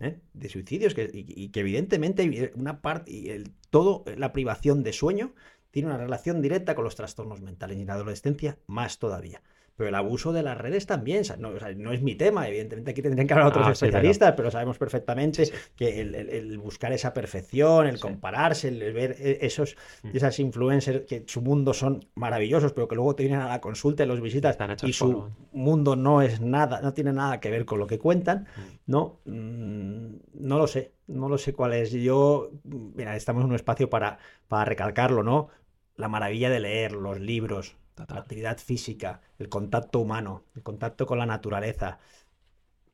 A: ¿Eh? de suicidios que, y, que evidentemente una parte y el, todo la privación de sueño tiene una relación directa con los trastornos mentales y en la adolescencia más todavía. Pero el abuso de las redes también, no, es mi tema, evidentemente aquí tendrían que hablar otros ah, especialistas, pero sabemos perfectamente que el, buscar esa perfección, el compararse, el ver e, esos, mm. esas influencers que su mundo son maravillosos, pero que luego te vienen a la consulta y los visitas y su mundo no es nada, no tiene nada que ver con lo que cuentan, mm. ¿no? Mm, no lo sé, no lo sé cuál es. Yo, mira, estamos en un espacio para, para recalcarlo, ¿no? La maravilla de leer los libros, la actividad física, el contacto humano, el contacto con la naturaleza,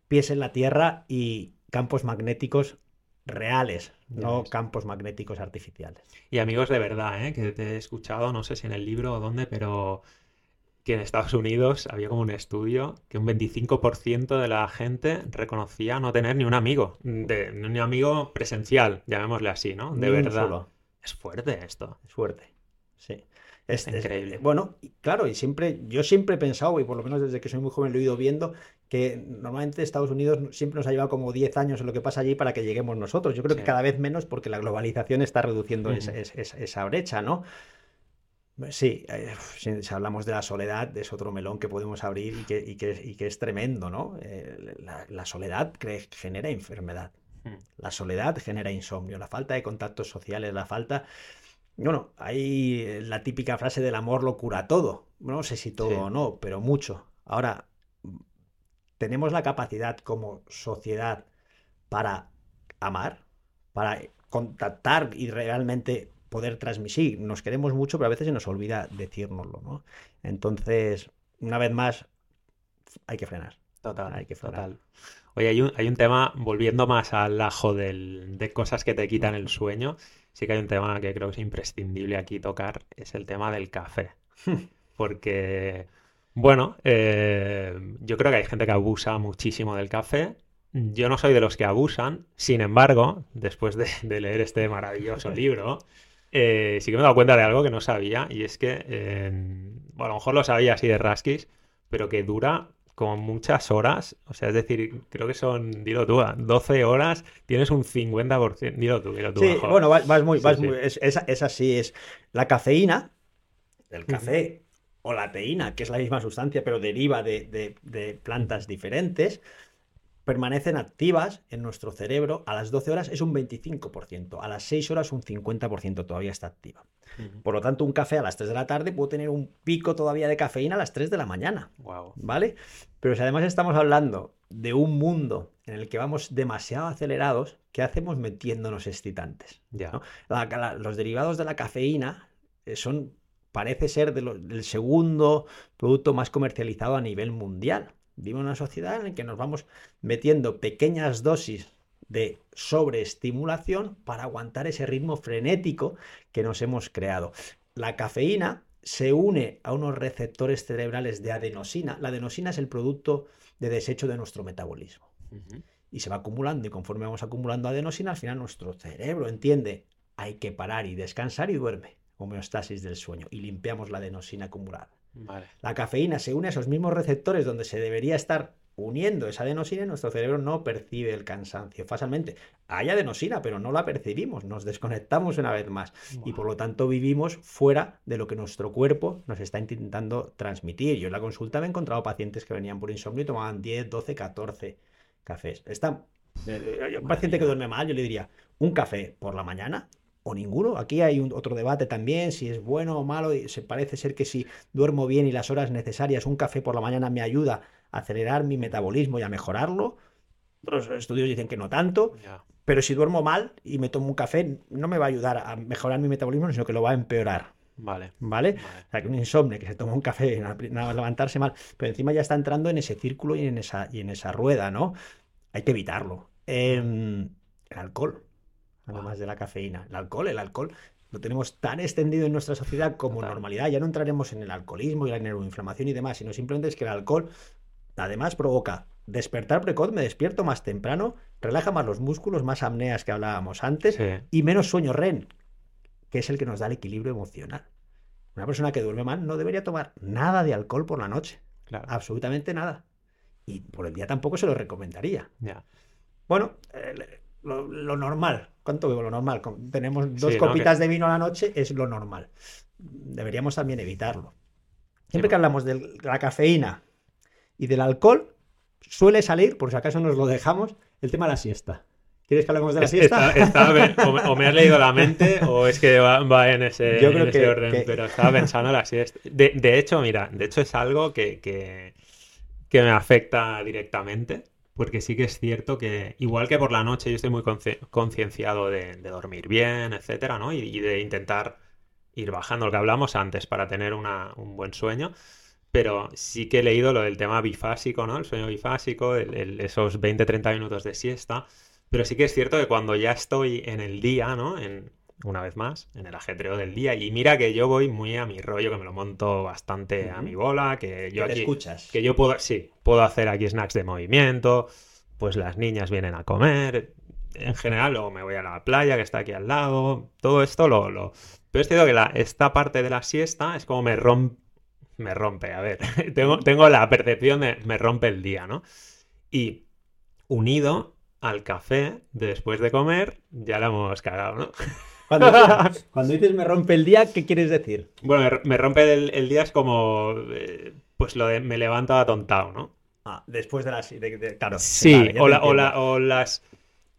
A: pies en la tierra y campos magnéticos reales, no campos magnéticos artificiales.
C: Y amigos de verdad, ¿eh? que te he escuchado, no sé si en el libro o dónde, pero que en Estados Unidos había como un estudio que un 25% de la gente reconocía no tener ni un amigo, de, ni un amigo presencial, llamémosle así, ¿no? De verdad. Es fuerte esto.
A: Es fuerte, sí. Es, es-
C: Increíble.
A: bueno, y claro, y siempre, yo siempre he pensado, y por lo menos desde que soy muy joven lo he ido viendo, que normalmente Estados Unidos siempre nos ha llevado como 10 años en lo que pasa allí para que lleguemos nosotros. Yo creo
C: Sí.
A: que cada vez menos porque la globalización está reduciendo esa, esa brecha, ¿no? Sí, eh, si, hablamos de la soledad, es otro melón que podemos abrir y que, y que- y que es tremendo, ¿no? Eh, la, la soledad genera enfermedad. La soledad genera insomnio, la falta de contactos sociales, la falta... Bueno, hay eh, la típica frase del amor lo cura todo. No sé si todo
C: Sí.
A: o no, pero mucho. Ahora, tenemos la capacidad como sociedad para amar, para contactar y realmente poder transmitir. Nos queremos mucho, pero a veces se nos olvida decírnoslo, ¿no? Entonces, una vez más, hay que frenar.
C: Total,
A: Hay que frenar.
C: total. Oye, hay un, hay un tema, volviendo más al ajo del- de cosas que te quitan el sueño, sí que hay un tema que creo que es imprescindible aquí tocar, es el tema del café. Porque, bueno, eh, yo creo que hay gente que abusa muchísimo del café. Yo no soy de los que abusan, sin embargo, después de, de leer este maravilloso libro, eh, sí que me he dado cuenta de algo que no sabía, y es que, eh, bueno, a lo mejor lo sabía así de rasquis, pero que dura como muchas horas, o sea, es decir, creo que son, dilo tú, ah, 12 horas, tienes un 50%, dilo tú, dilo tú
A: Sí,
C: mejor.
A: bueno, vas, vas muy,
C: Sí,
A: vas
C: sí.
A: muy- es, es- es así, es la cafeína del café o la teína, que es la misma sustancia, pero deriva de, de- de plantas diferentes, permanecen activas en nuestro cerebro. A las 12 horas es un 25%, a las 6 horas un 50% todavía está activa. Por lo tanto, un café a las 3 de la tarde puede tener un pico todavía de cafeína a las 3 de la mañana.
C: Guau.
A: ¿vale? Pero si además estamos hablando de un mundo en el que vamos demasiado acelerados, ¿qué hacemos metiéndonos excitantes?
C: Ya.
A: ¿no? La- la- los derivados de la cafeína eh, son, parece ser, de lo- del segundo producto más comercializado a nivel mundial. Vivimos en una sociedad en la que nos vamos metiendo pequeñas dosis de sobreestimulación para aguantar ese ritmo frenético que nos hemos creado. La cafeína se une a unos receptores cerebrales de adenosina. La adenosina es el producto de desecho de nuestro metabolismo y se va acumulando y conforme vamos acumulando adenosina, al final nuestro cerebro entiende, hay que parar y descansar y duerme, homeostasis del sueño, y limpiamos la adenosina acumulada.
C: Vale.
A: La cafeína se une a esos mismos receptores donde se debería estar uniendo esa adenosina nuestro cerebro no percibe el cansancio fácilmente. Hay adenosina, pero no la percibimos, nos desconectamos una vez más y por lo tanto vivimos fuera de lo que nuestro cuerpo nos está intentando transmitir. Yo en la consulta me he encontrado pacientes que venían por insomnio y tomaban 10, 12, 14 cafés. Está, eh, un paciente que duerme mal, yo le diría, un café por la mañana o ninguno. Aquí hay un- otro debate también, si es bueno o malo. Y se parece ser que si duermo bien y las horas necesarias, un café por la mañana me ayuda a acelerar mi metabolismo y a mejorarlo. Otros estudios dicen que no tanto.
C: Ya.
A: Pero si duermo mal y me tomo un café, no me va a ayudar a mejorar mi metabolismo, sino que lo va a empeorar.
C: Vale.
A: ¿Vale?
C: Vale.
A: O sea, que un insomnio que se toma un café, nada más levantarse mal, pero encima ya está entrando en ese círculo y en esa, y en esa rueda, ¿no? Hay que evitarlo. Em, el alcohol, además de la cafeína. El alcohol, el alcohol lo tenemos tan extendido en nuestra sociedad como
C: Total.
A: normalidad. Ya no entraremos en el alcoholismo y la neuroinflamación y demás, sino simplemente es que el alcohol además provoca despertar precoz, me despierto más temprano, relaja más los músculos, más apneas que hablábamos antes
C: Sí.
A: y menos sueño REM, que es el que nos da el equilibrio emocional. Una persona que duerme mal no debería tomar nada de alcohol por la noche,
C: Claro.
A: absolutamente nada. Y por el día tampoco se lo recomendaría. Bueno, eh, lo, lo normal. ¿Cuánto bebo lo normal? Tenemos dos
C: Sí, ¿no?
A: copitas de vino a la noche, es lo normal. Deberíamos también evitarlo. Siempre
C: Sí,
A: que hablamos de la cafeína y del alcohol, suele salir, por si acaso nos lo dejamos, el tema de la siesta. ¿Quieres que hablemos de la
C: Es-
A: siesta?
C: está- está be- o, me, o me has leído la mente o es que va, va en ese,
A: Yo
C: en
A: creo
C: ese
A: que-
C: orden,
A: que-
C: pero estaba pensando la siesta. De, de hecho, mira, de hecho es algo que, que, que me afecta directamente, porque sí que es cierto que, igual que por la noche, yo estoy muy concienciado de, de dormir bien, etcétera, ¿no? Y, y de intentar ir bajando lo que hablamos antes para tener una- un buen sueño. Pero sí que he leído lo del tema bifásico, ¿no? El sueño bifásico, el- el- esos 20-30 minutos de siesta. Pero sí que es cierto que cuando ya estoy en el día, ¿no? En, una vez más, en el ajetreo del día. Y mira que yo voy muy a mi rollo, que me lo monto bastante a mi bola, que yo
A: Que te
C: aquí...
A: escuchas.
C: Que yo puedo, sí, puedo hacer aquí snacks de movimiento, pues las niñas vienen a comer, en general, luego me voy a la playa que está aquí al lado, todo esto lo... lo... Pero es cierto que la, esta parte de la siesta es como me rompe, me rompe, a ver, tengo, tengo la percepción de me rompe el día, ¿no? Y unido al café después de comer, ya la hemos cagado, ¿no?
A: Cuando, cuando, dices me rompe el día, ¿qué quieres decir?
C: Bueno, me rompe el, el día es como, eh, pues lo de me levanto atontado, ¿no?
A: Ah, después de las... De, de, claro.
C: Sí, o, la, o, la, o las...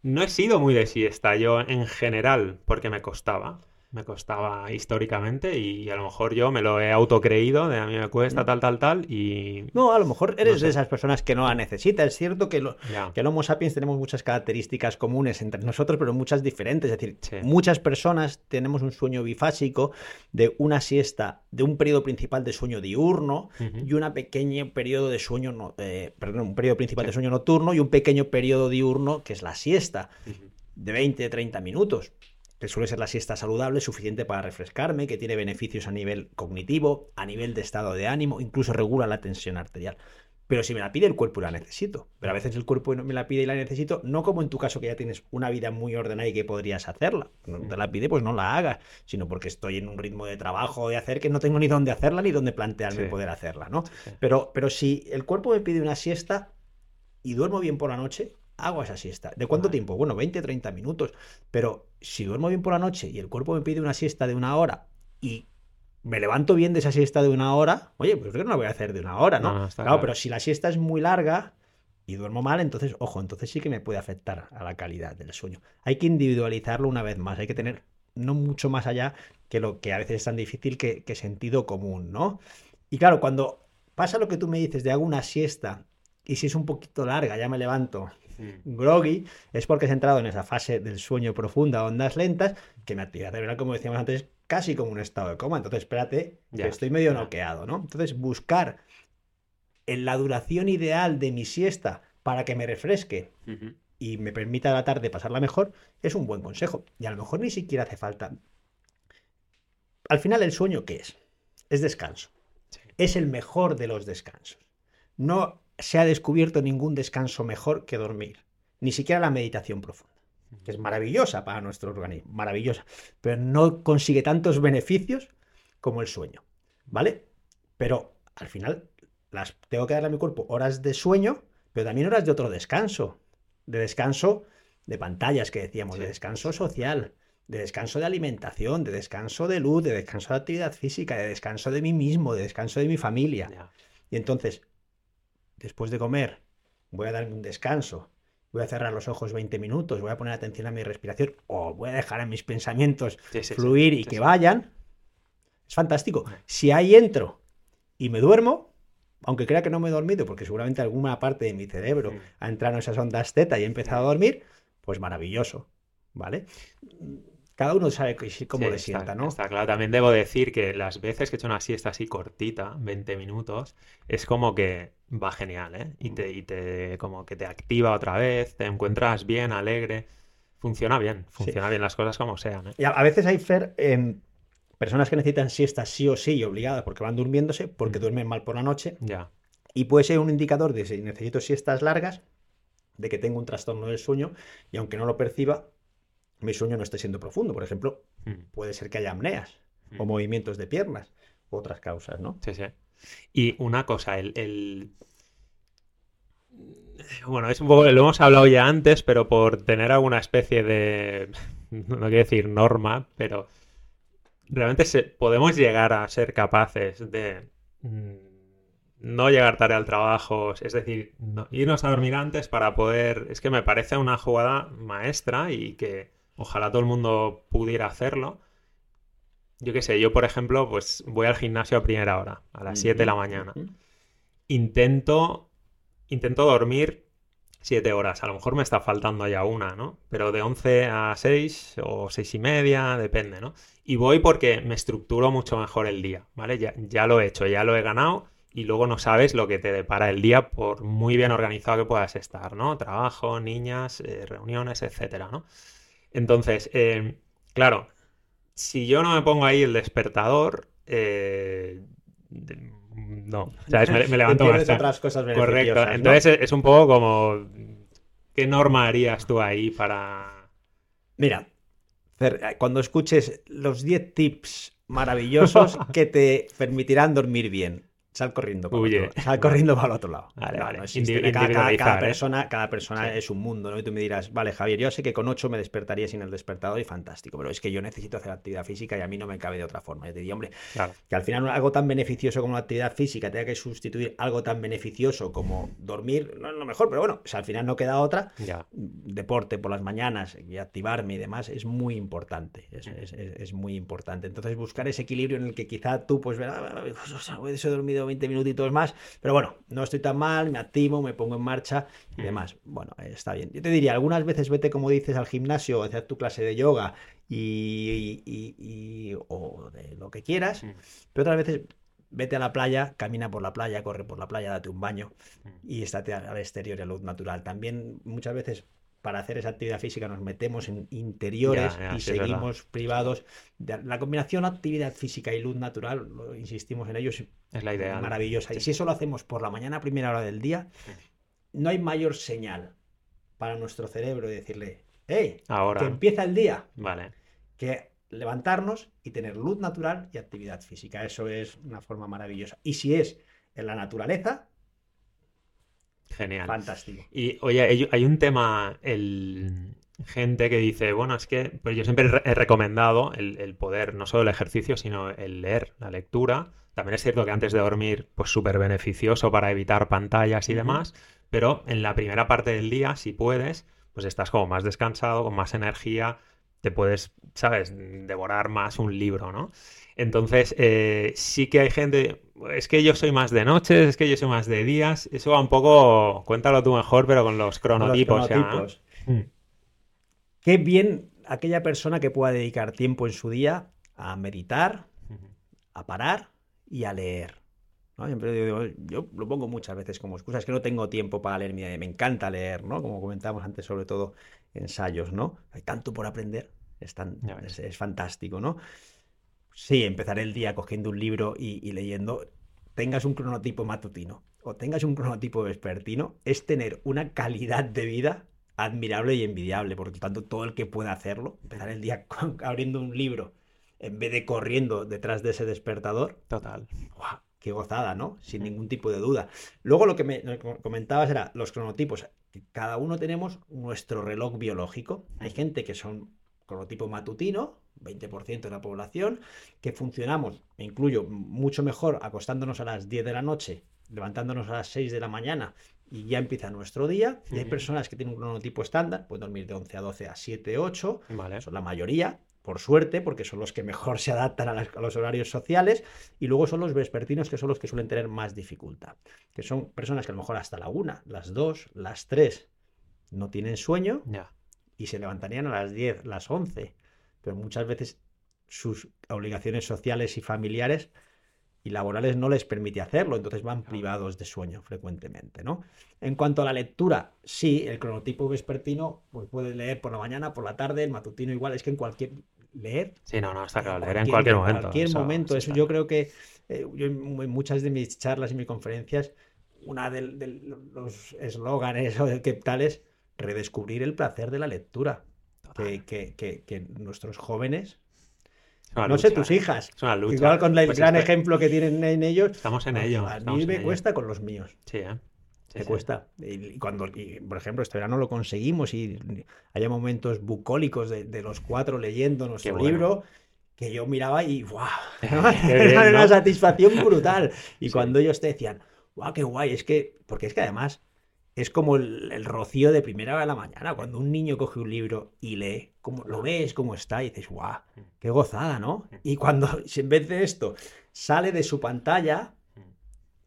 C: No he sido muy de siesta yo en general, porque me costaba me costaba históricamente y a lo mejor yo me lo he autocreído de a mí me cuesta tal, tal, tal y...
A: No, a lo mejor eres no sé. de esas personas que no la necesita. Es cierto que, lo, que el Homo sapiens tenemos muchas características comunes entre nosotros, pero muchas diferentes. Es decir, sí. muchas personas tenemos un sueño bifásico de una siesta, de un periodo principal de sueño diurno uh -huh. y un pequeño periodo de sueño, no, eh, perdón, un periodo principal sí. de sueño nocturno y un pequeño periodo diurno que es la siesta uh -huh. de 20-30 minutos que suele ser la siesta saludable, suficiente para refrescarme, que tiene beneficios a nivel cognitivo, a nivel de estado de ánimo, incluso regula la tensión arterial. Pero si me la pide el cuerpo y la necesito. Pero a veces el cuerpo me la pide y la necesito, no como en tu caso que ya tienes una vida muy ordenada y que podrías hacerla. No te la pide, pues no la hagas, sino porque estoy en un ritmo de trabajo, de hacer, que no tengo ni dónde hacerla ni dónde plantearme sí. poder hacerla, ¿no? Sí. Pero, pero si el cuerpo me pide una siesta y duermo bien por la noche, hago esa siesta. ¿De cuánto tiempo? Bueno, 20, 30 minutos. Pero si duermo bien por la noche y el cuerpo me pide una siesta de una hora y me levanto bien de esa siesta de una hora, oye, pues yo no la voy a hacer de una hora, ¿no? no claro, claro, pero si la siesta es muy larga y duermo mal, entonces, ojo, entonces sí que me puede afectar a la calidad del sueño. Hay que individualizarlo una vez más, hay que tener no mucho más allá que lo que a veces es tan difícil que, que sentido común, ¿no? Y claro, cuando pasa lo que tú me dices de hago una siesta y si es un poquito larga, ya me levanto. Groggy, es porque has entrado en esa fase del sueño profunda, ondas lentas, que me actividad cerebral, como decíamos antes, casi como un estado de coma. Entonces, espérate, ya, que estoy medio ya. noqueado, ¿no? Entonces, buscar en la duración ideal de mi siesta para que me refresque uh -huh. y me permita la tarde pasarla mejor, es un buen consejo. Y a lo mejor ni siquiera hace falta. Al final, el sueño, ¿qué es? Es descanso. Sí. Es el mejor de los descansos. No se ha descubierto ningún descanso mejor que dormir, ni siquiera la meditación profunda, que es maravillosa para nuestro organismo, maravillosa, pero no consigue tantos beneficios como el sueño, ¿vale? Pero al final las tengo que darle a mi cuerpo horas de sueño, pero también horas de otro descanso, de descanso de pantallas que decíamos, sí. de descanso social, de descanso de alimentación, de descanso de luz, de descanso de actividad física, de descanso de mí mismo, de descanso de mi familia. Yeah. Y entonces, después de comer, voy a darme un descanso, voy a cerrar los ojos 20 minutos, voy a poner atención a mi respiración o voy a dejar a mis pensamientos sí, sí, fluir sí, y que vayan, es fantástico. Si ahí entro y me duermo, aunque crea que no me he dormido, porque seguramente alguna parte de mi cerebro ha entrado en esas ondas Z y he empezado a dormir, pues maravilloso, ¿vale? Cada uno sabe cómo sí, le sienta,
C: está,
A: ¿no?
C: Está claro. También debo decir que las veces que he hecho una siesta así cortita, 20 minutos, es como que va genial, ¿eh? Y te, y te como que te activa otra vez, te encuentras bien, alegre. Funciona bien, funciona sí. bien las cosas como sean. ¿eh?
A: Y a, a, veces hay, Fer, eh, personas que necesitan siestas sí o sí y obligadas porque van durmiéndose, porque mm. duermen mal por la noche.
C: Ya.
A: Y puede ser un indicador de si necesito siestas largas, de que tengo un trastorno del sueño, y aunque no lo perciba, mi sueño no esté siendo profundo. Por ejemplo, mm. puede ser que haya apneas o movimientos de piernas u otras causas, ¿no?
C: Sí, sí. Y una cosa, el, el, Bueno, es un poco, lo hemos hablado ya antes, pero por tener alguna especie de, no quiero decir norma, pero realmente se, podemos llegar a ser capaces de mm, no llegar tarde al trabajo, es decir, no, irnos a dormir antes para poder... Es que me parece una jugada maestra y que Ojalá todo el mundo pudiera hacerlo. Yo qué sé, yo por ejemplo, pues voy al gimnasio a primera hora, a las 7 de la mañana. Intento, intento dormir 7 horas. A lo mejor me está faltando ya una, ¿no? Pero de 11 a 6 o 6 y media, depende, ¿no? Y voy porque me estructuro mucho mejor el día, ¿vale? Ya, ya lo he hecho, ya lo he ganado y luego no sabes lo que te depara el día por muy bien organizado que puedas estar, ¿no? Trabajo, niñas, eh, reuniones, etcétera, ¿no? Entonces, eh, claro, si yo no me pongo ahí el despertador, eh, no, ¿sabes? Me, me levanto más.
A: otras cosas
C: Correcto. Entonces es un poco como ¿Qué norma harías tú ahí para...?
A: Mira, cuando escuches los 10 tips maravillosos que te permitirán dormir bien, Sal corriendo para, Otro, sal corriendo para el otro lado.
C: Vale, vale.
A: cada, ¿eh? persona, cada persona es un mundo, ¿no? Y tú me dirás, vale, Javier, yo sé que con 8 me despertaría sin el despertador y fantástico, pero es que yo necesito hacer actividad física y a mí no me cabe de otra forma. Yo te diría, hombre, que al final algo tan beneficioso como la actividad física tenga que sustituir algo tan beneficioso como dormir, no es lo mejor, pero bueno, al final no queda otra. Deporte por las mañanas y activarme y demás es muy importante. Es, es, muy importante. Entonces, buscar ese equilibrio en el que quizá tú, pues, verás, pues, he dormido 20 minutitos más, pero bueno, no estoy tan mal, me activo, me pongo en marcha y demás. Bueno, está bien. Yo te diría, algunas veces vete, como dices, al gimnasio, hacer tu clase de yoga y, o de lo que quieras, pero otras veces vete a la playa, camina por la playa, corre por la playa, date un baño y estate al exterior y a luz natural. También muchas veces para hacer esa actividad física nos metemos en interiores y seguimos privados. La combinación actividad física y luz natural, insistimos en ello,
C: es la idea.
A: Maravillosa. Y si eso lo hacemos por la mañana a primera hora del día, no hay mayor señal para nuestro cerebro de decirle, hey, Ahora. que empieza el día.
C: Vale.
A: Que levantarnos y tener luz natural y actividad física. Eso es una forma maravillosa. Y si es en la naturaleza,
C: Genial.
A: Fantástico.
C: Y oye, hay un tema, el gente que dice, bueno, es que pues yo siempre he recomendado el, poder, no solo el ejercicio, sino el leer, la lectura. También es cierto que antes de dormir, pues súper beneficioso para evitar pantallas y demás, pero en la primera parte del día, si puedes, pues estás como más descansado, con más energía, te puedes, ¿sabes?, devorar más un libro, ¿no? Entonces, eh, sí que hay gente, es que yo soy más de noches, es que yo soy más de días, eso va un poco, cuéntalo tú mejor, pero con los cronotipos. Mm.
A: Qué bien aquella persona que pueda dedicar tiempo en su día a meditar, a parar y a leer. yo lo pongo muchas veces como excusa, es que no tengo tiempo para leer, me encanta leer, ¿no? Como comentábamos antes, sobre todo ensayos, ¿no? Hay tanto por aprender, es, es fantástico, ¿no? Sí, empezar el día cogiendo un libro y, leyendo, tengas un cronotipo matutino o tengas un cronotipo vespertino, es tener una calidad de vida admirable y envidiable. Por lo tanto, todo el que pueda hacerlo, empezar el día abriendo un libro en vez de corriendo detrás de ese despertador.
C: Total.
A: Qué gozada, ¿no? Sin ningún tipo de duda. Luego lo que me comentabas era los cronotipos. Cada uno tenemos nuestro reloj biológico. Hay gente que son cronotipo matutino, 20% de la población, que funcionamos, me incluyo, mucho mejor acostándonos a las 10 de la noche, levantándonos a las 6 de la mañana y ya empieza nuestro día. Y hay personas que tienen un cronotipo estándar, pueden dormir de 11 a 12 a 7, 8, son la mayoría, por suerte, porque son los que mejor se adaptan a, los horarios sociales, y luego son los vespertinos que son los que suelen tener más dificultad, que son personas que a lo mejor hasta la 1, las 2, las 3 no tienen sueño y se levantarían a las 10, las 11 pero muchas veces sus obligaciones sociales y familiares y laborales no les permite hacerlo, entonces van privados de sueño frecuentemente, ¿no? En cuanto a la lectura, sí, el cronotipo vespertino pues puede leer por la mañana, por la tarde, el matutino igual, es que en cualquier leer.
C: Sí, no, no, está claro, leer en cualquier momento.
A: En cualquier momento, eso yo creo que eh, yo en muchas de mis charlas y mis conferencias, una de, los eslóganes o de que tales, redescubrir el placer de la lectura que, nuestros jóvenes no sé, tus hijas. Igual con el pues gran ejemplo que tienen en ellos.
C: Estamos en ello.
A: A mí me cuesta con los míos.
C: Sí, ¿eh?
A: me cuesta. Y cuando, por ejemplo, este verano lo conseguimos y haya momentos bucólicos de, los cuatro leyendo nuestro libro que yo miraba y ¡guau! Era una satisfacción brutal. Y cuando ellos te decían, ¡guau, qué guay! Es que, porque es que además es como el, rocío de primera hora de la mañana, cuando un niño coge un libro y lee, como, lo ves cómo está y dices, guau, qué gozada, ¿no? Y cuando en vez de esto sale de su pantalla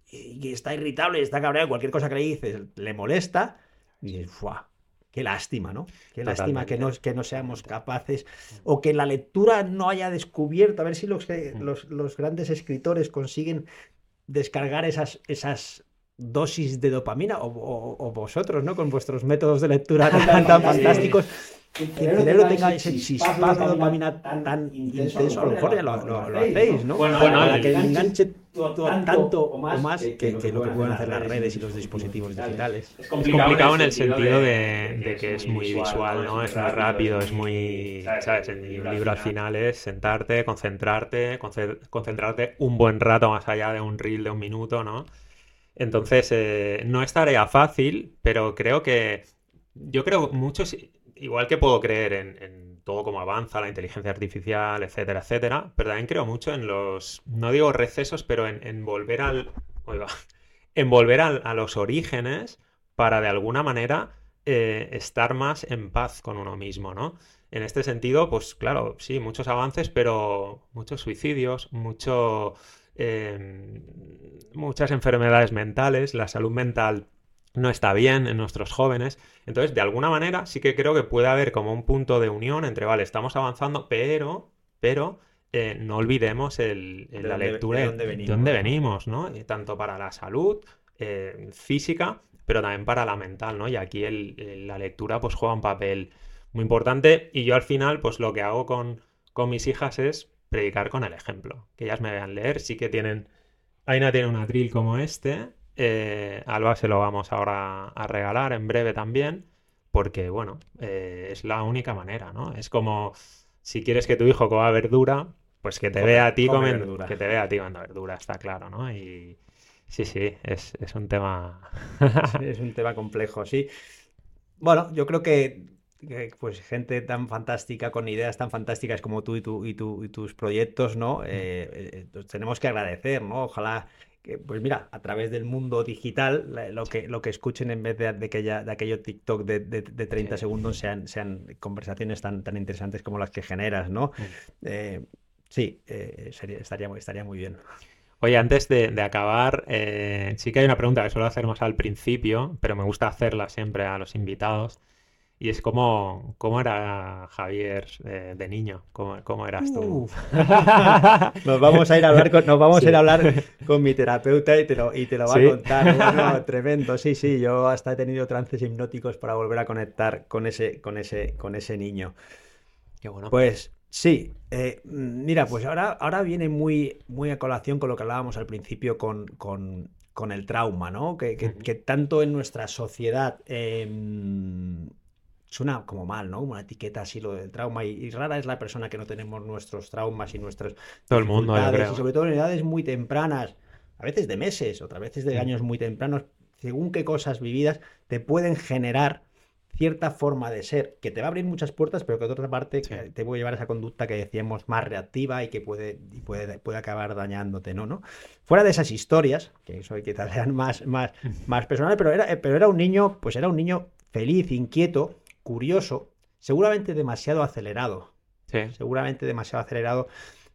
A: y, está irritable, está cabreado, cualquier cosa que le dices le molesta, y dices, guau, qué lástima, ¿no? Qué lástima que no, que no seamos capaces o que la lectura no haya descubierto, a ver si los, los, los grandes escritores consiguen descargar esas, esas dosis de dopamina, o, vosotros, ¿no? Con vuestros métodos de lectura tan, fantásticos, que el cerebro tenga ese chispazo de dopamina tan, intenso, a lo mejor ya lo, lo, hacéis, ¿no? Bueno, Para que enganche tanto o más que, que, lo que pueden hacer las redes y los dispositivos digitales.
C: Es complicado en el sentido de, de que es muy visual, ¿no? Es muy rápido, es muy... ¿Sabes? El libro al final es sentarte, concentrarte, concentrarte un buen rato más allá de un reel de un minuto, ¿no? Entonces, eh, no es tarea fácil, pero creo que... Yo creo muchos igual que puedo creer en, todo cómo avanza la inteligencia artificial, etcétera, etcétera, pero también creo mucho en los, no digo recesos, pero en, volver al, oiga, en volver a, los orígenes para de alguna manera eh, estar más en paz con uno mismo, ¿no? En este sentido, pues claro, sí, muchos avances, pero muchos suicidios, mucho, eh, muchas enfermedades mentales, la salud mental no está bien en nuestros jóvenes. Entonces, de alguna manera, sí que creo que puede haber como un punto de unión entre, vale, estamos avanzando, pero, pero eh, no olvidemos el, la lectura de dónde venimos, ¿no? tanto para la salud eh, física, pero también para la mental, ¿no? Y aquí la lectura pues juega un papel muy importante y yo al final, pues lo que hago con, con mis hijas es predicar con el ejemplo, que ellas me vean leer, sí que tienen... Aina tiene un atril como este, eh, Alba se lo vamos ahora a regalar en breve también, porque bueno, eh, es la única manera, ¿no? Es como si quieres que tu hijo coma verdura, pues que te vea a ti comiendo, que te vea a ti comiendo verdura, está claro, ¿no? Y sí, sí, es, un tema.
A: es un tema complejo, sí. Bueno, yo creo que, pues gente tan fantástica, con ideas tan fantásticas como tú y, tu, y, tu, y tus proyectos, ¿no? Eh, tenemos que agradecer, ¿no? Ojalá pues mira, a través del mundo digital, lo que, lo que escuchen en vez de, aquella, de aquello TikTok de, de, 30 segundos sean, sean conversaciones tan, tan interesantes como las que generas, ¿no? Eh, sí, eh, estaría, estaría muy bien.
C: Oye, antes de, acabar, eh, sí que hay una pregunta que suelo hacer más al principio, pero me gusta hacerla siempre a los invitados. Y es como, ¿cómo era Javier eh, de niño? ¿Cómo, eras tú?
A: nos vamos a ir a hablar con, nos vamos a ir a hablar con mi terapeuta y te lo, y te lo va a contar. tremendo, sí, sí. Yo hasta he tenido trances hipnóticos para volver a conectar con ese, con ese, con ese niño. Qué bueno. Pues sí, eh, mira, pues ahora, ahora viene muy, muy a colación con lo que hablábamos al principio con, con, con el trauma, ¿no? Que, que, tanto en nuestra sociedad. Em, suena como mal, ¿no? Una etiqueta así lo del trauma y, rara es la persona que no tenemos nuestros traumas y nuestras
C: todo el mundo
A: y sobre todo en edades muy tempranas, a veces de meses, otras veces de años muy tempranos, según qué cosas vividas te pueden generar cierta forma de ser que te va a abrir muchas puertas, pero que de otra parte te puede llevar a esa conducta que decíamos más reactiva y que puede, y puede, puede acabar dañándote, ¿no? ¿no? Fuera de esas historias, que eso quizás sean más, más, más personales, pero era, pero era un niño, pues era un niño feliz, inquieto, curioso, seguramente demasiado acelerado. Seguramente demasiado acelerado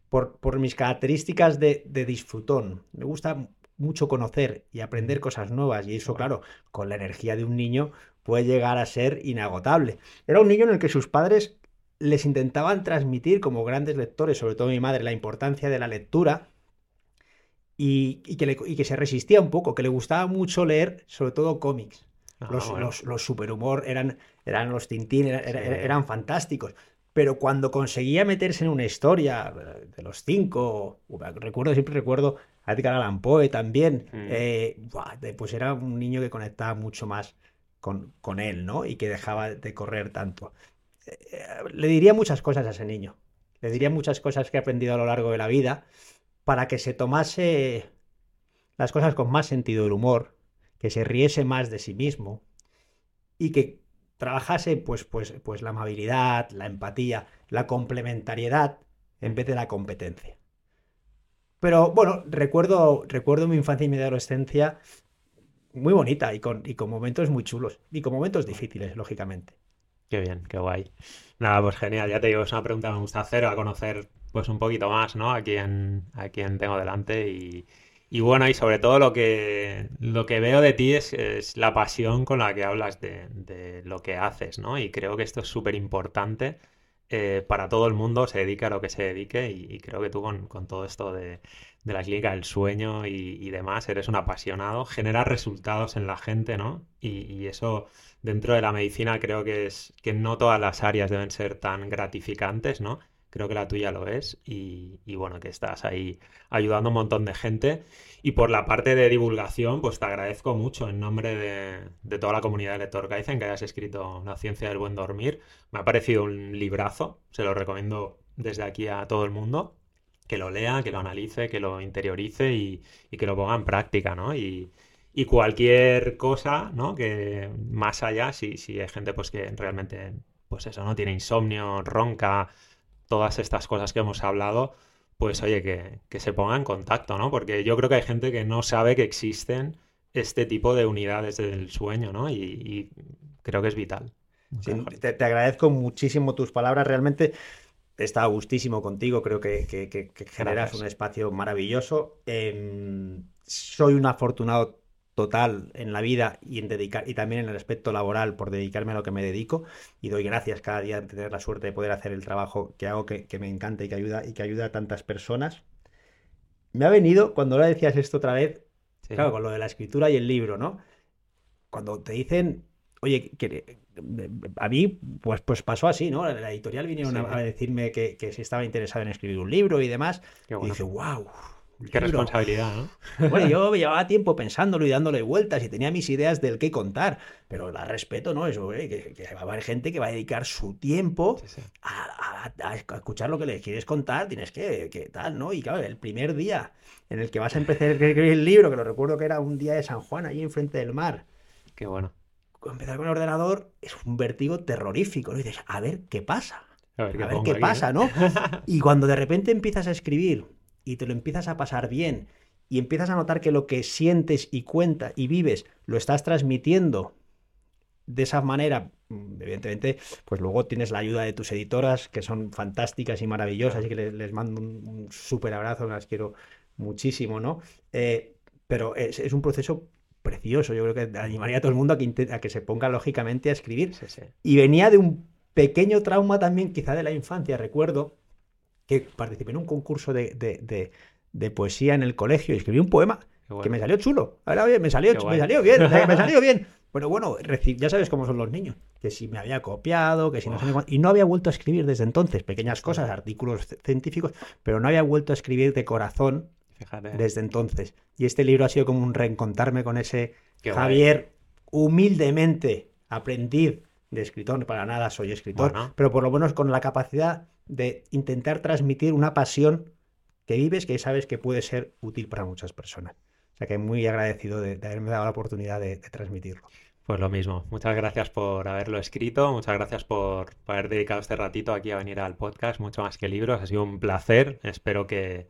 A: por, por mis características de, disfrutón. Me gusta mucho conocer y aprender cosas nuevas y eso, claro, con la energía de un niño puede llegar a ser inagotable. Era un niño en el que sus padres les intentaban transmitir como grandes lectores, sobre todo mi madre, la importancia de la lectura y, que, y que se resistía un poco, que le gustaba mucho leer, sobre todo cómics. Ah, los, los, superhumor eran, eran los Tintín, eran, fantásticos. Pero cuando conseguía meterse en una historia de los cinco, recuerdo, siempre recuerdo a Edgar Allan Poe también, mm. eh, pues era un niño que conectaba mucho más con, con él, ¿no? Y que dejaba de correr tanto. Eh, le diría muchas cosas a ese niño. Le diría muchas cosas que he aprendido a lo largo de la vida para que se tomase las cosas con más sentido del humor, que se riese más de sí mismo y que trabajase pues, pues, pues la amabilidad, la empatía, la complementariedad en vez de la competencia. Pero bueno, recuerdo, recuerdo mi infancia y mi adolescencia muy bonita y con, y con momentos muy chulos y con momentos difíciles, lógicamente.
C: Qué bien, qué guay. Nada, pues genial, ya te digo, es una pregunta que me gusta hacer, a conocer pues un poquito más, ¿no? A quien, a quien tengo delante y, y bueno, y sobre todo lo que, lo que veo de ti es, la pasión con la que hablas de, lo que haces, ¿no? Y creo que esto es súper importante eh, para todo el mundo, se dedique a lo que se dedique y, creo que tú con, todo esto de, la clínica del sueño y, demás, eres un apasionado, generas resultados en la gente, ¿no? Y, eso dentro de la medicina creo que es que no todas las áreas deben ser tan gratificantes, ¿no? Creo que la tuya lo es y, y bueno, que estás ahí ayudando a un montón de gente. Y por la parte de divulgación, pues te agradezco mucho en nombre de, toda la comunidad de Lector Kaizen que hayas escrito La ciencia del buen dormir. Me ha parecido un librazo, se lo recomiendo desde aquí a todo el mundo, que lo lea, que lo analice, que lo interiorice y, que lo ponga en práctica, ¿no? Y, cualquier cosa, ¿no? Que más allá, si, si hay gente pues que realmente, pues eso, ¿no? Tiene insomnio, ronca, todas estas cosas que hemos hablado, pues oye, que, se ponga en contacto, ¿no? Porque yo creo que hay gente que no sabe que existen este tipo de unidades del sueño, ¿no? Y, creo que es vital.
A: te, agradezco muchísimo tus palabras, realmente he estado gustísimo contigo, creo que, generas un espacio maravilloso. Em, soy un afortunado total en la vida y en dedicar y también en el aspecto laboral por dedicarme a lo que me dedico y doy gracias cada día de tener la suerte de poder hacer el trabajo que hago que, me encanta y que ayuda y que ayuda a tantas personas. Me ha venido cuando ahora decías esto otra vez claro con lo de la escritura y el libro no cuando te dicen oye que a mí pues pues pasó así no la editorial vinieron a, decirme que, que si estaba interesado en escribir un libro y demás y dije wow
C: Qué responsabilidad, ¿no?
A: Bueno, yo llevaba tiempo pensándolo y dándole vueltas y tenía mis ideas del qué contar, pero la respeto, ¿no? Eso, ¿eh? que, va a haber gente que va a dedicar su tiempo A, escuchar lo que le quieres contar, tienes que, que, tal, ¿no? Y claro, el primer día en el que vas a empezar a escribir el libro, que lo recuerdo que era un día de San Juan, allí enfrente del mar.
C: Qué bueno.
A: Empezar con el ordenador es un vértigo terrorífico, ¿no? Y dices, a ver qué pasa. A ver qué, pasa, ¿no? y cuando de repente empiezas a escribir y te lo empiezas a pasar bien y empiezas a notar que lo que sientes y cuenta y vives lo estás transmitiendo de esa manera, mm, evidentemente, pues luego tienes la ayuda de tus editoras, que son fantásticas y maravillosas, y que les, mando un, súper abrazo, las quiero muchísimo, ¿no? Eh, pero es, un proceso precioso, yo creo que animaría a todo el mundo a que, a que se ponga lógicamente a escribir. Y venía de un pequeño trauma también, quizá de la infancia, recuerdo, que participé en un concurso de, poesía en el colegio y escribí un poema que me salió chulo. Ahora bien, me salió, me salió bien, me salió bien. Pero bueno, ya sabes cómo son los niños. Que si me había copiado, que si no sé Y no había vuelto a escribir desde entonces. Pequeñas cosas, artículos científicos, pero no había vuelto a escribir de corazón desde entonces. Y este libro ha sido como un reencontrarme con ese Javier humildemente aprendiz de escritor. Para nada soy escritor, pero por lo menos con la capacidad de intentar transmitir una pasión que vives que sabes que puede ser útil para muchas personas. O sea que muy agradecido de, haberme dado la oportunidad de, transmitirlo.
C: Pues lo mismo. Muchas gracias por haberlo escrito, muchas gracias por, haber dedicado este ratito aquí a venir al podcast, mucho más que libros. Ha sido un placer. Espero que,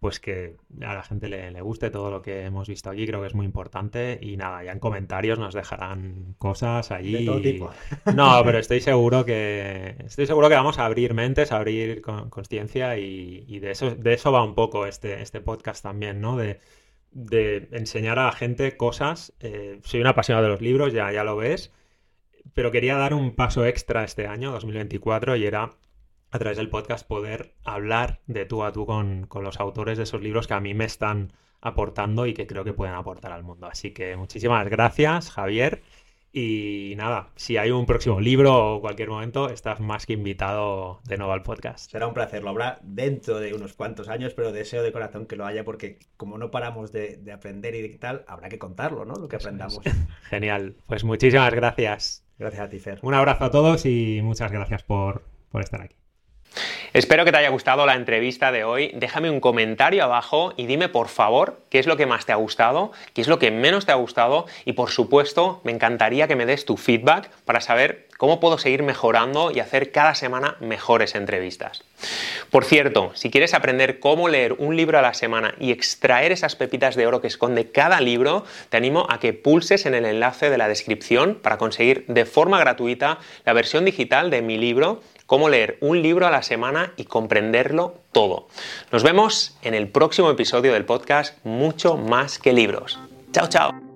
C: pues que a la gente le, guste todo lo que hemos visto aquí, creo que es muy importante. Y nada, ya en comentarios nos dejarán cosas allí.
A: De todo tipo.
C: No, pero estoy seguro que estoy seguro que vamos a abrir mentes, a abrir conciencia y, de eso, de eso va un poco este, este podcast también, ¿no? De, enseñar a la gente cosas. Eh, soy un apasionado de los libros, ya, ya lo ves. Pero quería dar un paso extra este año, 2024, y era a través del podcast poder hablar de tú a tú con, los autores de esos libros que a mí me están aportando y que creo que pueden aportar al mundo. Así que muchísimas gracias, Javier. Y nada, si hay un próximo libro o cualquier momento, estás más que invitado de nuevo al podcast.
A: Será un placer, lo habrá dentro de unos cuantos años, pero deseo de corazón que lo haya porque como no paramos de, aprender y de tal, habrá que contarlo, ¿no? Lo que aprendamos.
C: Genial, pues muchísimas gracias.
A: Gracias a ti, Fer.
C: Un abrazo a todos y muchas gracias por, por estar aquí.
B: Espero que te haya gustado la entrevista de hoy. Déjame un comentario abajo y dime por favor qué es lo que más te ha gustado, qué es lo que menos te ha gustado y por supuesto me encantaría que me des tu feedback para saber cómo puedo seguir mejorando y hacer cada semana mejores entrevistas. Por cierto, si quieres aprender cómo leer un libro a la semana y extraer esas pepitas de oro que esconde cada libro, te animo a que pulses en el enlace de la descripción para conseguir de forma gratuita la versión digital de mi libro cómo leer un libro a la semana y comprenderlo todo. Nos vemos en el próximo episodio del podcast Mucho más que libros. Chao, chao.